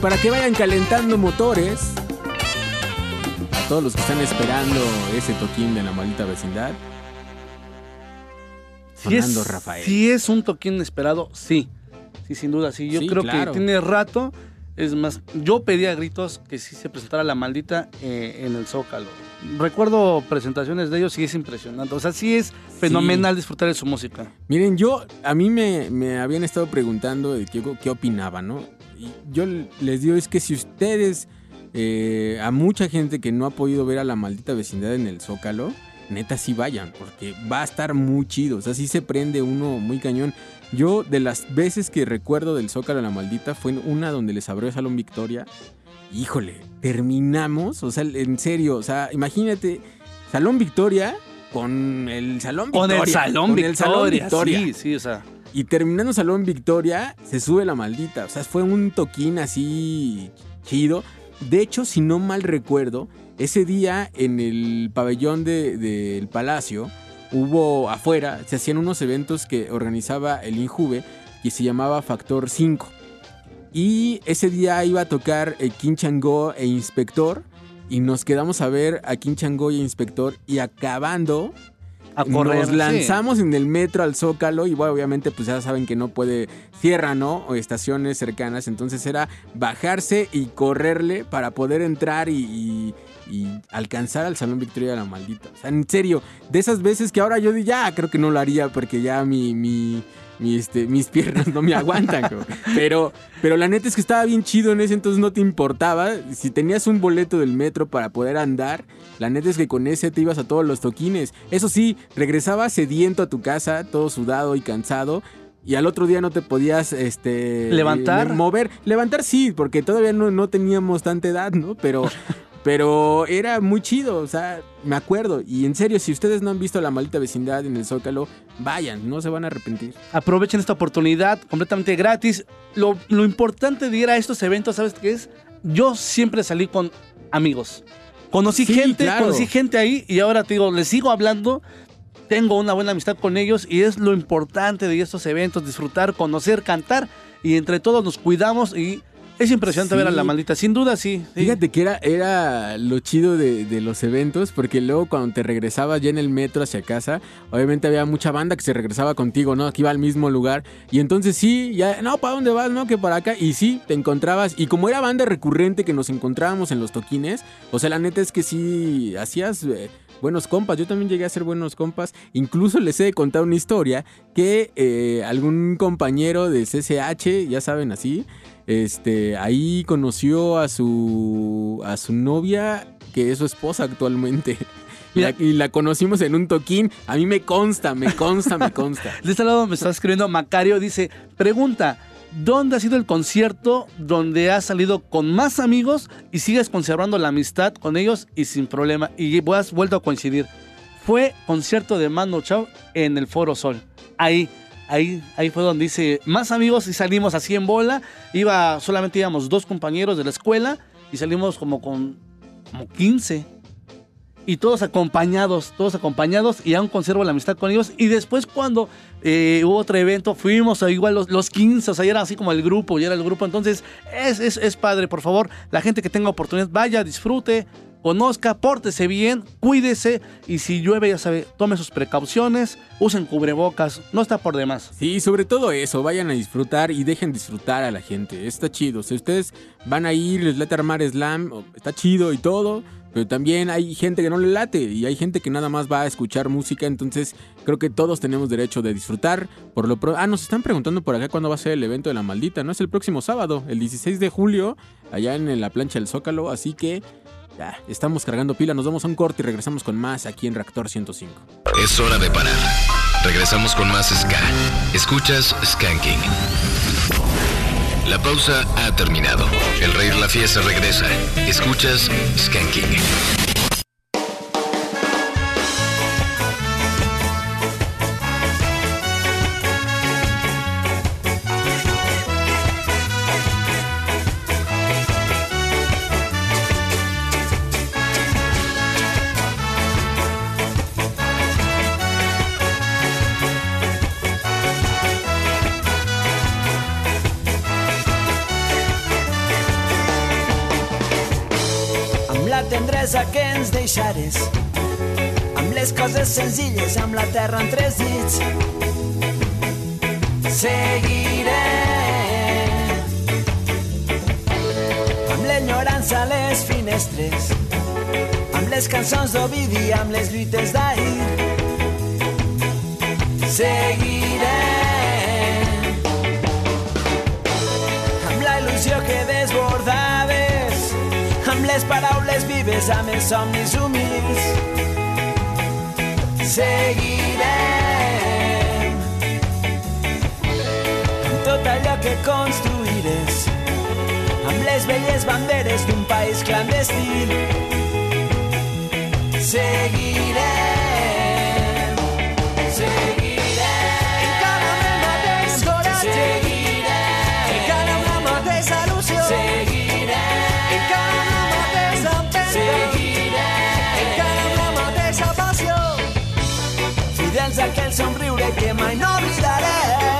Para que vayan calentando motores. A todos los que están esperando ese toquín de la maldita vecindad. Si es, Rafael. si es un toquín esperado, sí. Sí, sin duda, sí. Yo Sí, creo claro. que tiene rato. Es más, yo pedí a gritos que sí se presentara la maldita eh, en el Zócalo. Recuerdo presentaciones de ellos y es impresionante. O sea, sí es fenomenal disfrutar de su música. Miren, yo, a mí me, me habían estado preguntando de qué, qué opinaba, ¿no? Yo les digo, es que si ustedes, eh, a mucha gente que no ha podido ver a la maldita vecindad en el Zócalo, neta sí vayan, porque va a estar muy chido. O sea, sí se prende uno muy cañón. Yo, de las veces que recuerdo del Zócalo a la maldita, fue en una donde les abrió el Salón Victoria. Híjole, terminamos, o sea, en serio, o sea, imagínate, Salón Victoria con el Salón Con Victoria. el Salón con el Salón Victoria, Victoria. sí, sí, o sea. Y terminando Salón Victoria, se sube la maldita. O sea, fue un toquín así chido. De hecho, si no mal recuerdo, ese día en el pabellón de- del Palacio hubo afuera, se hacían unos eventos que organizaba el Injuve y se llamaba Factor 5. Y ese día iba a tocar eh, Chango e Inspector. Y nos quedamos a ver a Kim Chango y Inspector. Y acabando, A correr, nos sí. lanzamos en el metro al Zócalo. Y bueno, obviamente, pues ya saben que no puede. Cierra, ¿no? O estaciones cercanas. Entonces era bajarse y correrle para poder entrar y. y- y alcanzar al Salón Victoria de la Maldita. O sea, en serio, de esas veces que ahora yo di- ya creo que no lo haría porque ya mi, mi, mi, este, mis piernas no me aguantan. Pero, pero la neta es que estaba bien chido en ese entonces, no te importaba. Si tenías un boleto del metro para poder andar, la neta es que con ese te ibas a todos los toquines. Eso sí, regresabas sediento a tu casa, todo sudado y cansado. Y al otro día no te podías este ¿Levantar? mover. Levantar sí, porque todavía no, no teníamos tanta edad, ¿no? Pero, pero era muy chido, o sea, me acuerdo. Y en serio, si ustedes no han visto la maldita vecindad en el Zócalo, vayan, no se van a arrepentir. Aprovechen esta oportunidad completamente gratis. Lo, lo importante de ir a estos eventos, ¿sabes qué es? Yo siempre salí con amigos. Conocí Sí, gente, claro. conocí gente ahí y ahora te digo, les sigo hablando. Tengo una buena amistad con ellos y es lo importante de estos eventos, disfrutar, conocer, cantar y entre todos nos cuidamos y es impresionante Sí. ver a la maldita. Sin duda, sí. sí. Fíjate que era, era lo chido de, de los eventos, porque luego cuando te regresabas ya en el metro hacia casa, obviamente había mucha banda que se regresaba contigo, ¿no? Que iba al mismo lugar. Y entonces sí, ya, no, ¿para dónde vas? No, que para acá. Y sí, te encontrabas. Y como era banda recurrente que nos encontrábamos en los toquines, o sea, la neta es que sí, hacías... eh, Buenos compas, yo también llegué a ser buenos compas. Incluso les he de contar una historia que eh, algún compañero de CCH, ya saben así, este, ahí conoció a su a su novia, que es su esposa actualmente. Y la, y la conocimos en un toquín. A mí me consta, me consta, me consta. De este lado me está escribiendo Macario, dice, pregunta, ¿dónde ha sido el concierto donde has salido con más amigos y sigues conservando la amistad con ellos y sin problema? Y has vuelto a coincidir. Fue concierto de Mano Chao en el Foro Sol. Ahí, ahí, ahí fue donde dice, más amigos y salimos así en bola. Iba, solamente íbamos dos compañeros de la escuela y salimos como con como 15 y todos acompañados, todos acompañados y aún conservo la amistad con ellos. Y después cuando eh, hubo otro evento, fuimos igual los, los 15, o sea, era así como el grupo, ya era el grupo. Entonces es, es, es padre, por favor, la gente que tenga oportunidad, vaya, disfrute, conozca, pórtese bien, cuídese y si llueve, ya sabe, tome sus precauciones, usen cubrebocas, no está por demás. Sí, sobre todo eso, vayan a disfrutar y dejen disfrutar a la gente. Está chido. Si ustedes van a ir, les late armar slam, está chido y todo. Pero también hay gente que no le late y hay gente que nada más va a escuchar música. Entonces creo que todos tenemos derecho de disfrutar. Por lo pro- Ah, nos están preguntando por acá cuándo va a ser el evento de la maldita. No es el próximo sábado, el 16 de julio, allá en la plancha del Zócalo. Así que estamos cargando pila. Nos damos a un corte y regresamos con más aquí en Reactor 105. Es hora de parar. Regresamos con más Ska. Escuchas Skanking. La pausa ha terminado. El rey de la fiesta regresa. Escuchas Skanking. Tendresa que ens deixares, amb les coses senzilles, amb la terra entre els dits, seguiré. Amb l'enyorança a les finestres, amb les cançons d'Ovidi, amb les lluites d'ahir, seguiré. Les paraules vives, amb els somnis humils. Seguirem amb tot allò que construïres, amb les velles banderes d'un país clandestí. Seguirem, aquell somriure que mai no oblidarem.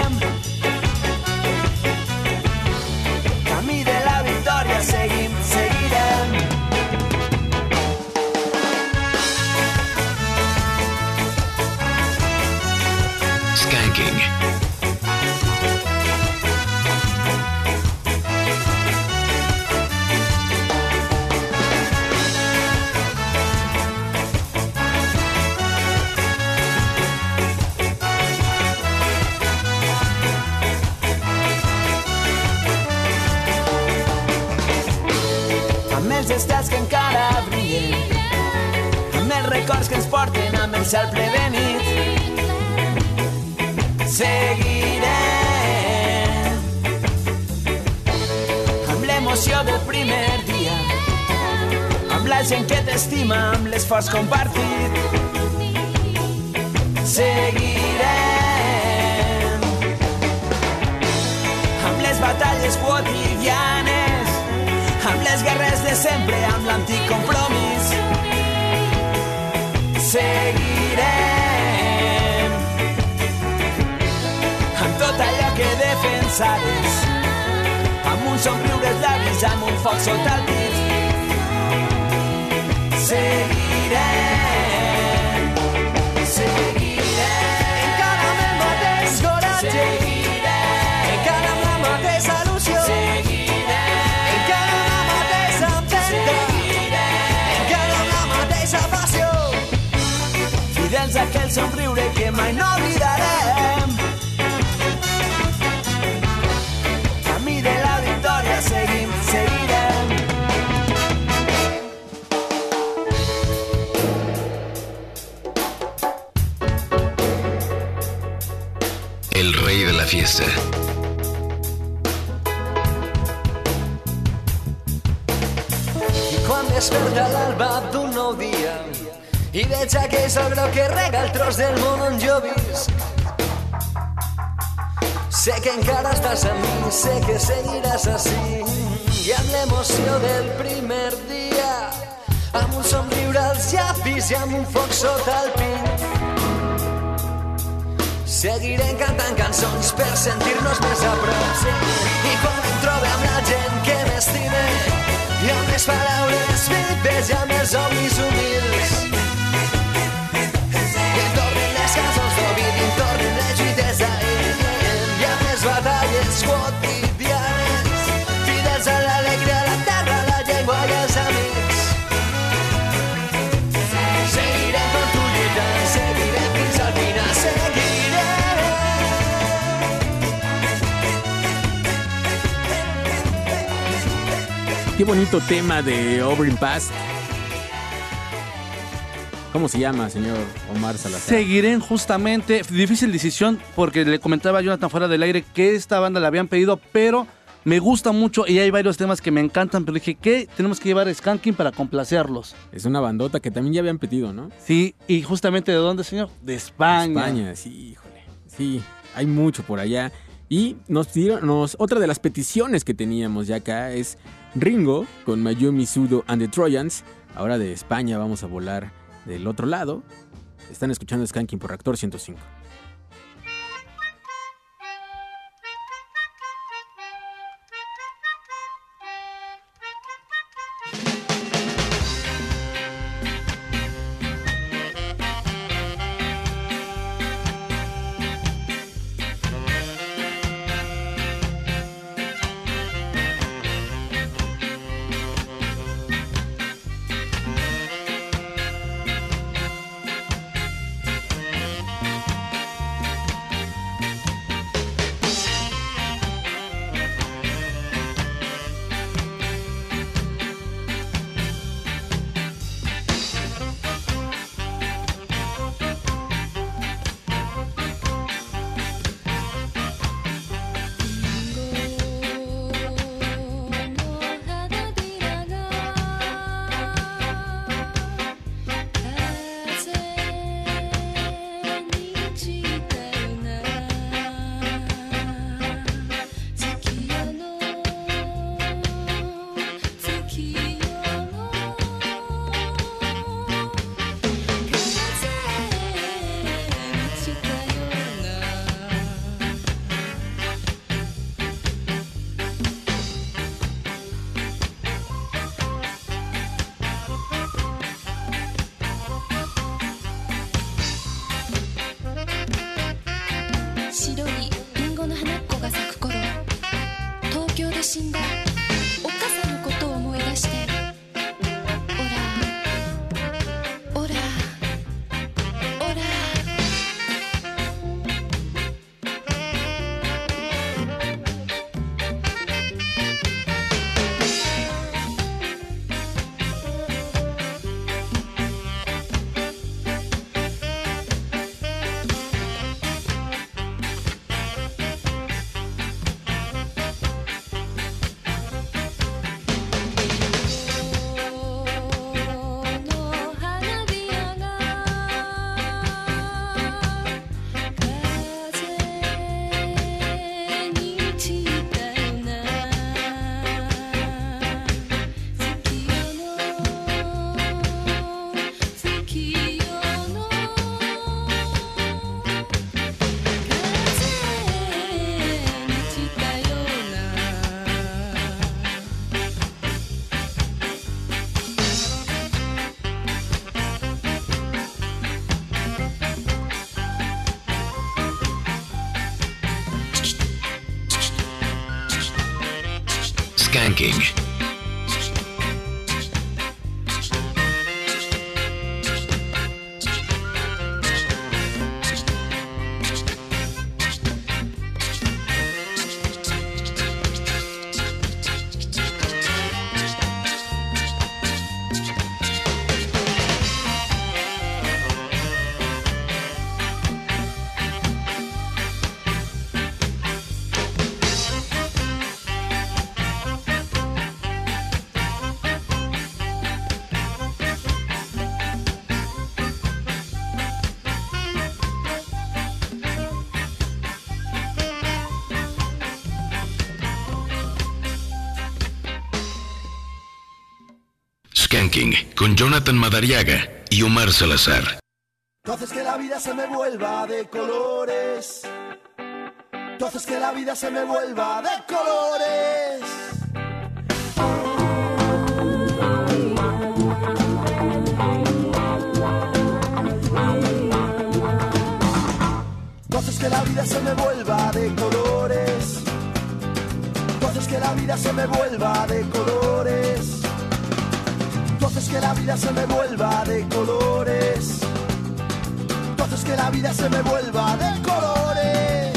Records que ens porten amb el cel ple de nit. Seguirem amb l'emoció del primer dia, amb la gent que t'estima, amb l'esforç compartit. Seguirem amb les batalles quotidianes, amb les guerres de sempre, amb l'antic compromís. Seguirem amb tot allò que defensaves, amb un somriure als llavis, amb un foc sota el pit. Seguirem, aquell somriure que mai no oblidarem. Camí de la victòria seguim, seguirem. El rey de la fiesta. I veig aquell sol groc que rega el tros del món on jo visc. Sé que encara estàs amb mi, sé que seguiràs així i amb l'emoció del primer dia amb un somriure als llapis i amb un foc sota el pit. Seguirem cantant cançons per sentir-nos més a prop. I quan em trobe amb la gent que m'estime i amb les paraules vives i amb els somnis humils. Bonito tema de Oberyn Pass. ¿Cómo se llama, señor Omar Salazar? Seguiré justamente. Difícil decisión porque le comentaba a Jonathan fuera del aire que esta banda la habían pedido, pero me gusta mucho y hay varios temas que me encantan. Pero dije que tenemos que llevar a Skanking para complacerlos. Es una bandota que también ya habían pedido, ¿no? Sí, y justamente de dónde, señor? De España. España, sí, híjole. Sí, hay mucho por allá. Y nos dieron, nos, otra de las peticiones que teníamos ya acá es Ringo con Mayumi Sudo and the Trojans. Ahora de España vamos a volar del otro lado. Están escuchando Skanking por Reactor 105. Skanking. Jonathan Madariaga y Omar Salazar. Haces que la vida se me vuelva de colores. Haces que la vida se me vuelva de colores. Haces que la vida se me vuelva de colores. Haces que la vida se me vuelva de colores. Que la vida se me vuelva de colores. Tú que la vida se me vuelva. De colores.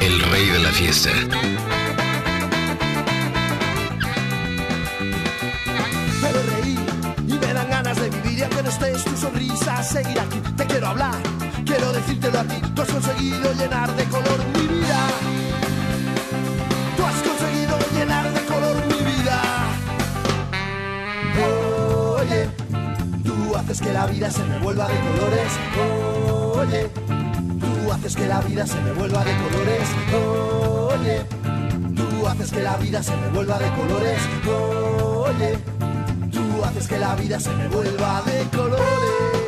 El rey de la fiesta. Sonrisa seguir aquí. Te quiero hablar, quiero decírtelo a ti. Tú has conseguido llenar de color mi vida. Tú has conseguido llenar de color mi vida. Oye, tú haces que la vida se me vuelva de colores. Oye, tú haces que la vida se me vuelva de colores. Oye, tú haces que la vida se me vuelva de colores. Oye, haces que la vida se me vuelva de colores.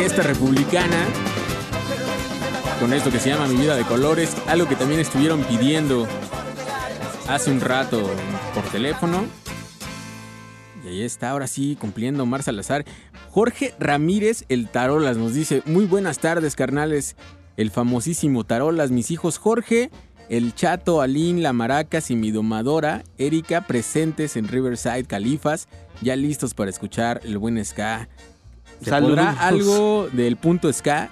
Orquesta republicana. Con esto que se llama Mi vida de colores. Algo que también estuvieron pidiendo hace un rato por teléfono. Y ahí está, ahora sí, cumpliendo Omar Salazar. Jorge Ramírez, el Tarolas, nos dice: Muy buenas tardes, carnales. El famosísimo Tarolas, mis hijos Jorge, el Chato, Alín, la Maracas y mi domadora, Erika, presentes en Riverside Califas, ya listos para escuchar el buen ska. ¿Se Saludos. podrá algo del punto ska?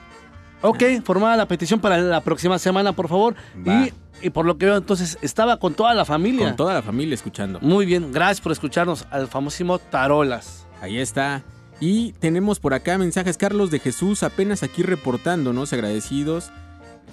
Ok, formada la petición para la próxima semana, por favor. Va. Y, y por lo que veo, entonces estaba con toda la familia. Con toda la familia escuchando. Muy bien, gracias por escucharnos al famosísimo Tarolas. Ahí está. Y tenemos por acá mensajes Carlos de Jesús apenas aquí reportándonos, agradecidos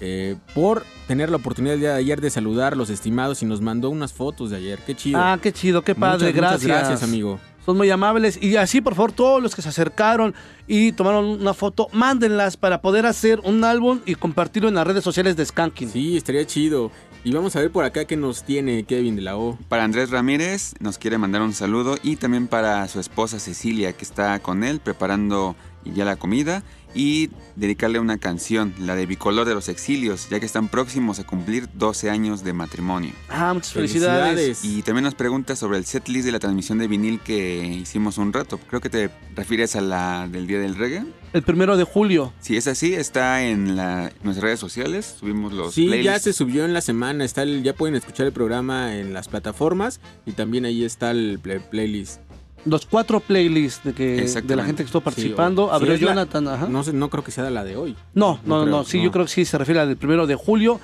eh, por tener la oportunidad el día de ayer de saludar a los estimados y nos mandó unas fotos de ayer. Qué chido. Ah, qué chido, qué padre, Muchas, muchas gracias. gracias, amigo. Son muy amables. Y así, por favor, todos los que se acercaron y tomaron una foto, mándenlas para poder hacer un álbum y compartirlo en las redes sociales de Skanking. Sí, estaría chido. Y vamos a ver por acá qué nos tiene Kevin de la O. Para Andrés Ramírez nos quiere mandar un saludo y también para su esposa Cecilia que está con él preparando ya la comida y dedicarle una canción, la de Bicolor de los Exilios, ya que están próximos a cumplir 12 años de matrimonio. Ah, muchas felicidades. Y también nos pregunta sobre el set list de la transmisión de vinil que hicimos un rato. Creo que te refieres a la del Día del Reggae. El primero de julio. Si es así, está en la- nuestras redes sociales. Subimos los Sí, ya se subió en la semana, está el- ya pueden escuchar el programa en las plataformas y también ahí está el play- playlist. Los cuatro playlists de, que, de la gente que estuvo participando. Abrió sí, es la- Jonathan, ajá. No, no creo que sea la de hoy. No, no, no, creo, no, sí, yo creo que sí se refiere al del primero de julio.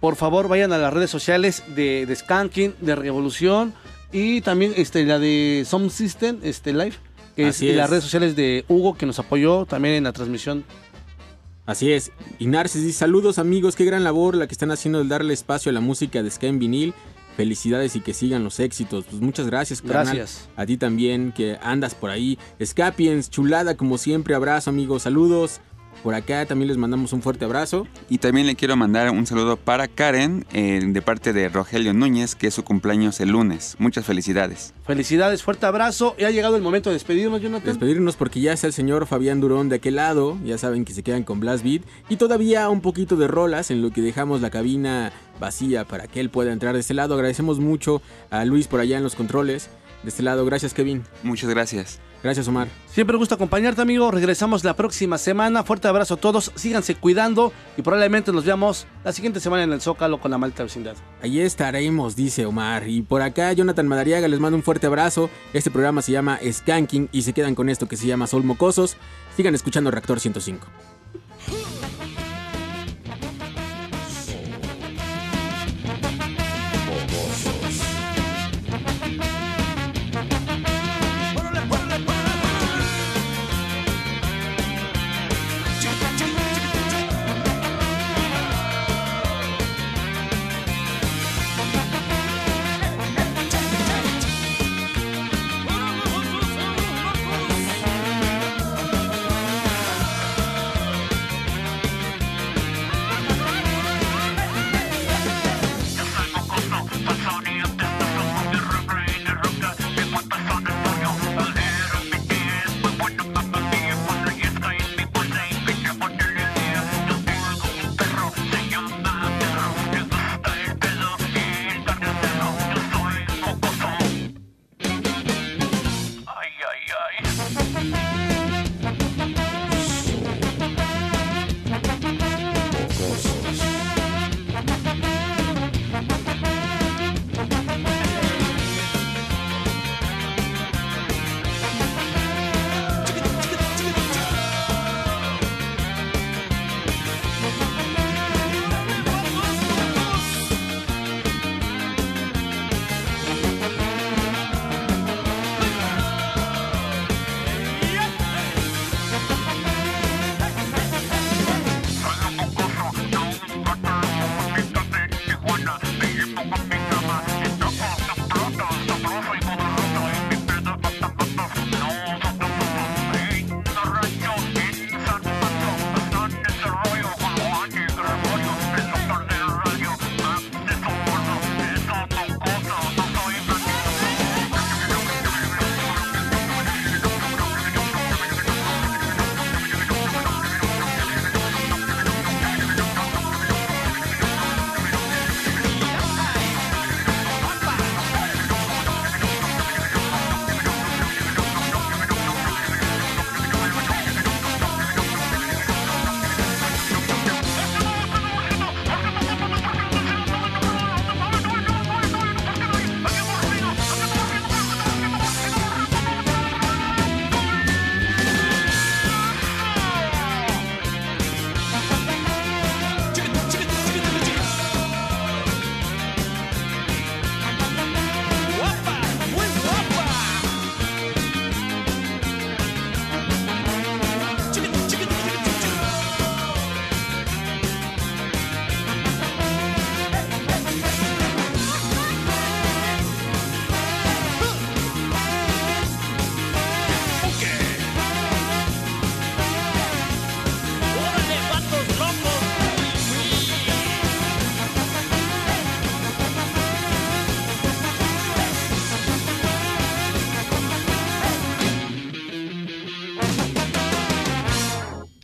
Por favor, vayan a las redes sociales de, de Skanking, de Revolución y también este, la de Some System, este Live, que es, y las es. redes sociales de Hugo, que nos apoyó también en la transmisión. Así es. Y Narcis dice, saludos amigos, qué gran labor la que están haciendo el darle espacio a la música de Ska en vinil. Felicidades y que sigan los éxitos. Pues muchas gracias, carnal. Gracias. A ti también, que andas por ahí. Scapiens, chulada como siempre. Abrazo, amigos. Saludos. Por acá también les mandamos un fuerte abrazo. Y también le quiero mandar un saludo para Karen eh, de parte de Rogelio Núñez, que es su cumpleaños el lunes. Muchas felicidades. Felicidades, fuerte abrazo. Y ha llegado el momento de despedirnos, Jonathan. Despedirnos porque ya está el señor Fabián Durón de aquel lado. Ya saben que se quedan con Blast Beat. Y todavía un poquito de rolas en lo que dejamos la cabina vacía para que él pueda entrar de este lado. Agradecemos mucho a Luis por allá en los controles. De este lado, gracias Kevin. Muchas gracias. Gracias Omar. Siempre gusta acompañarte, amigo. Regresamos la próxima semana. Fuerte abrazo a todos. Síganse cuidando y probablemente nos veamos la siguiente semana en el Zócalo con la malta vecindad. Allí estaremos, dice Omar. Y por acá, Jonathan Madariaga les mando un fuerte abrazo. Este programa se llama Skanking y se quedan con esto que se llama Sol Mocosos. Sigan escuchando Reactor 105.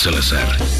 Salazar.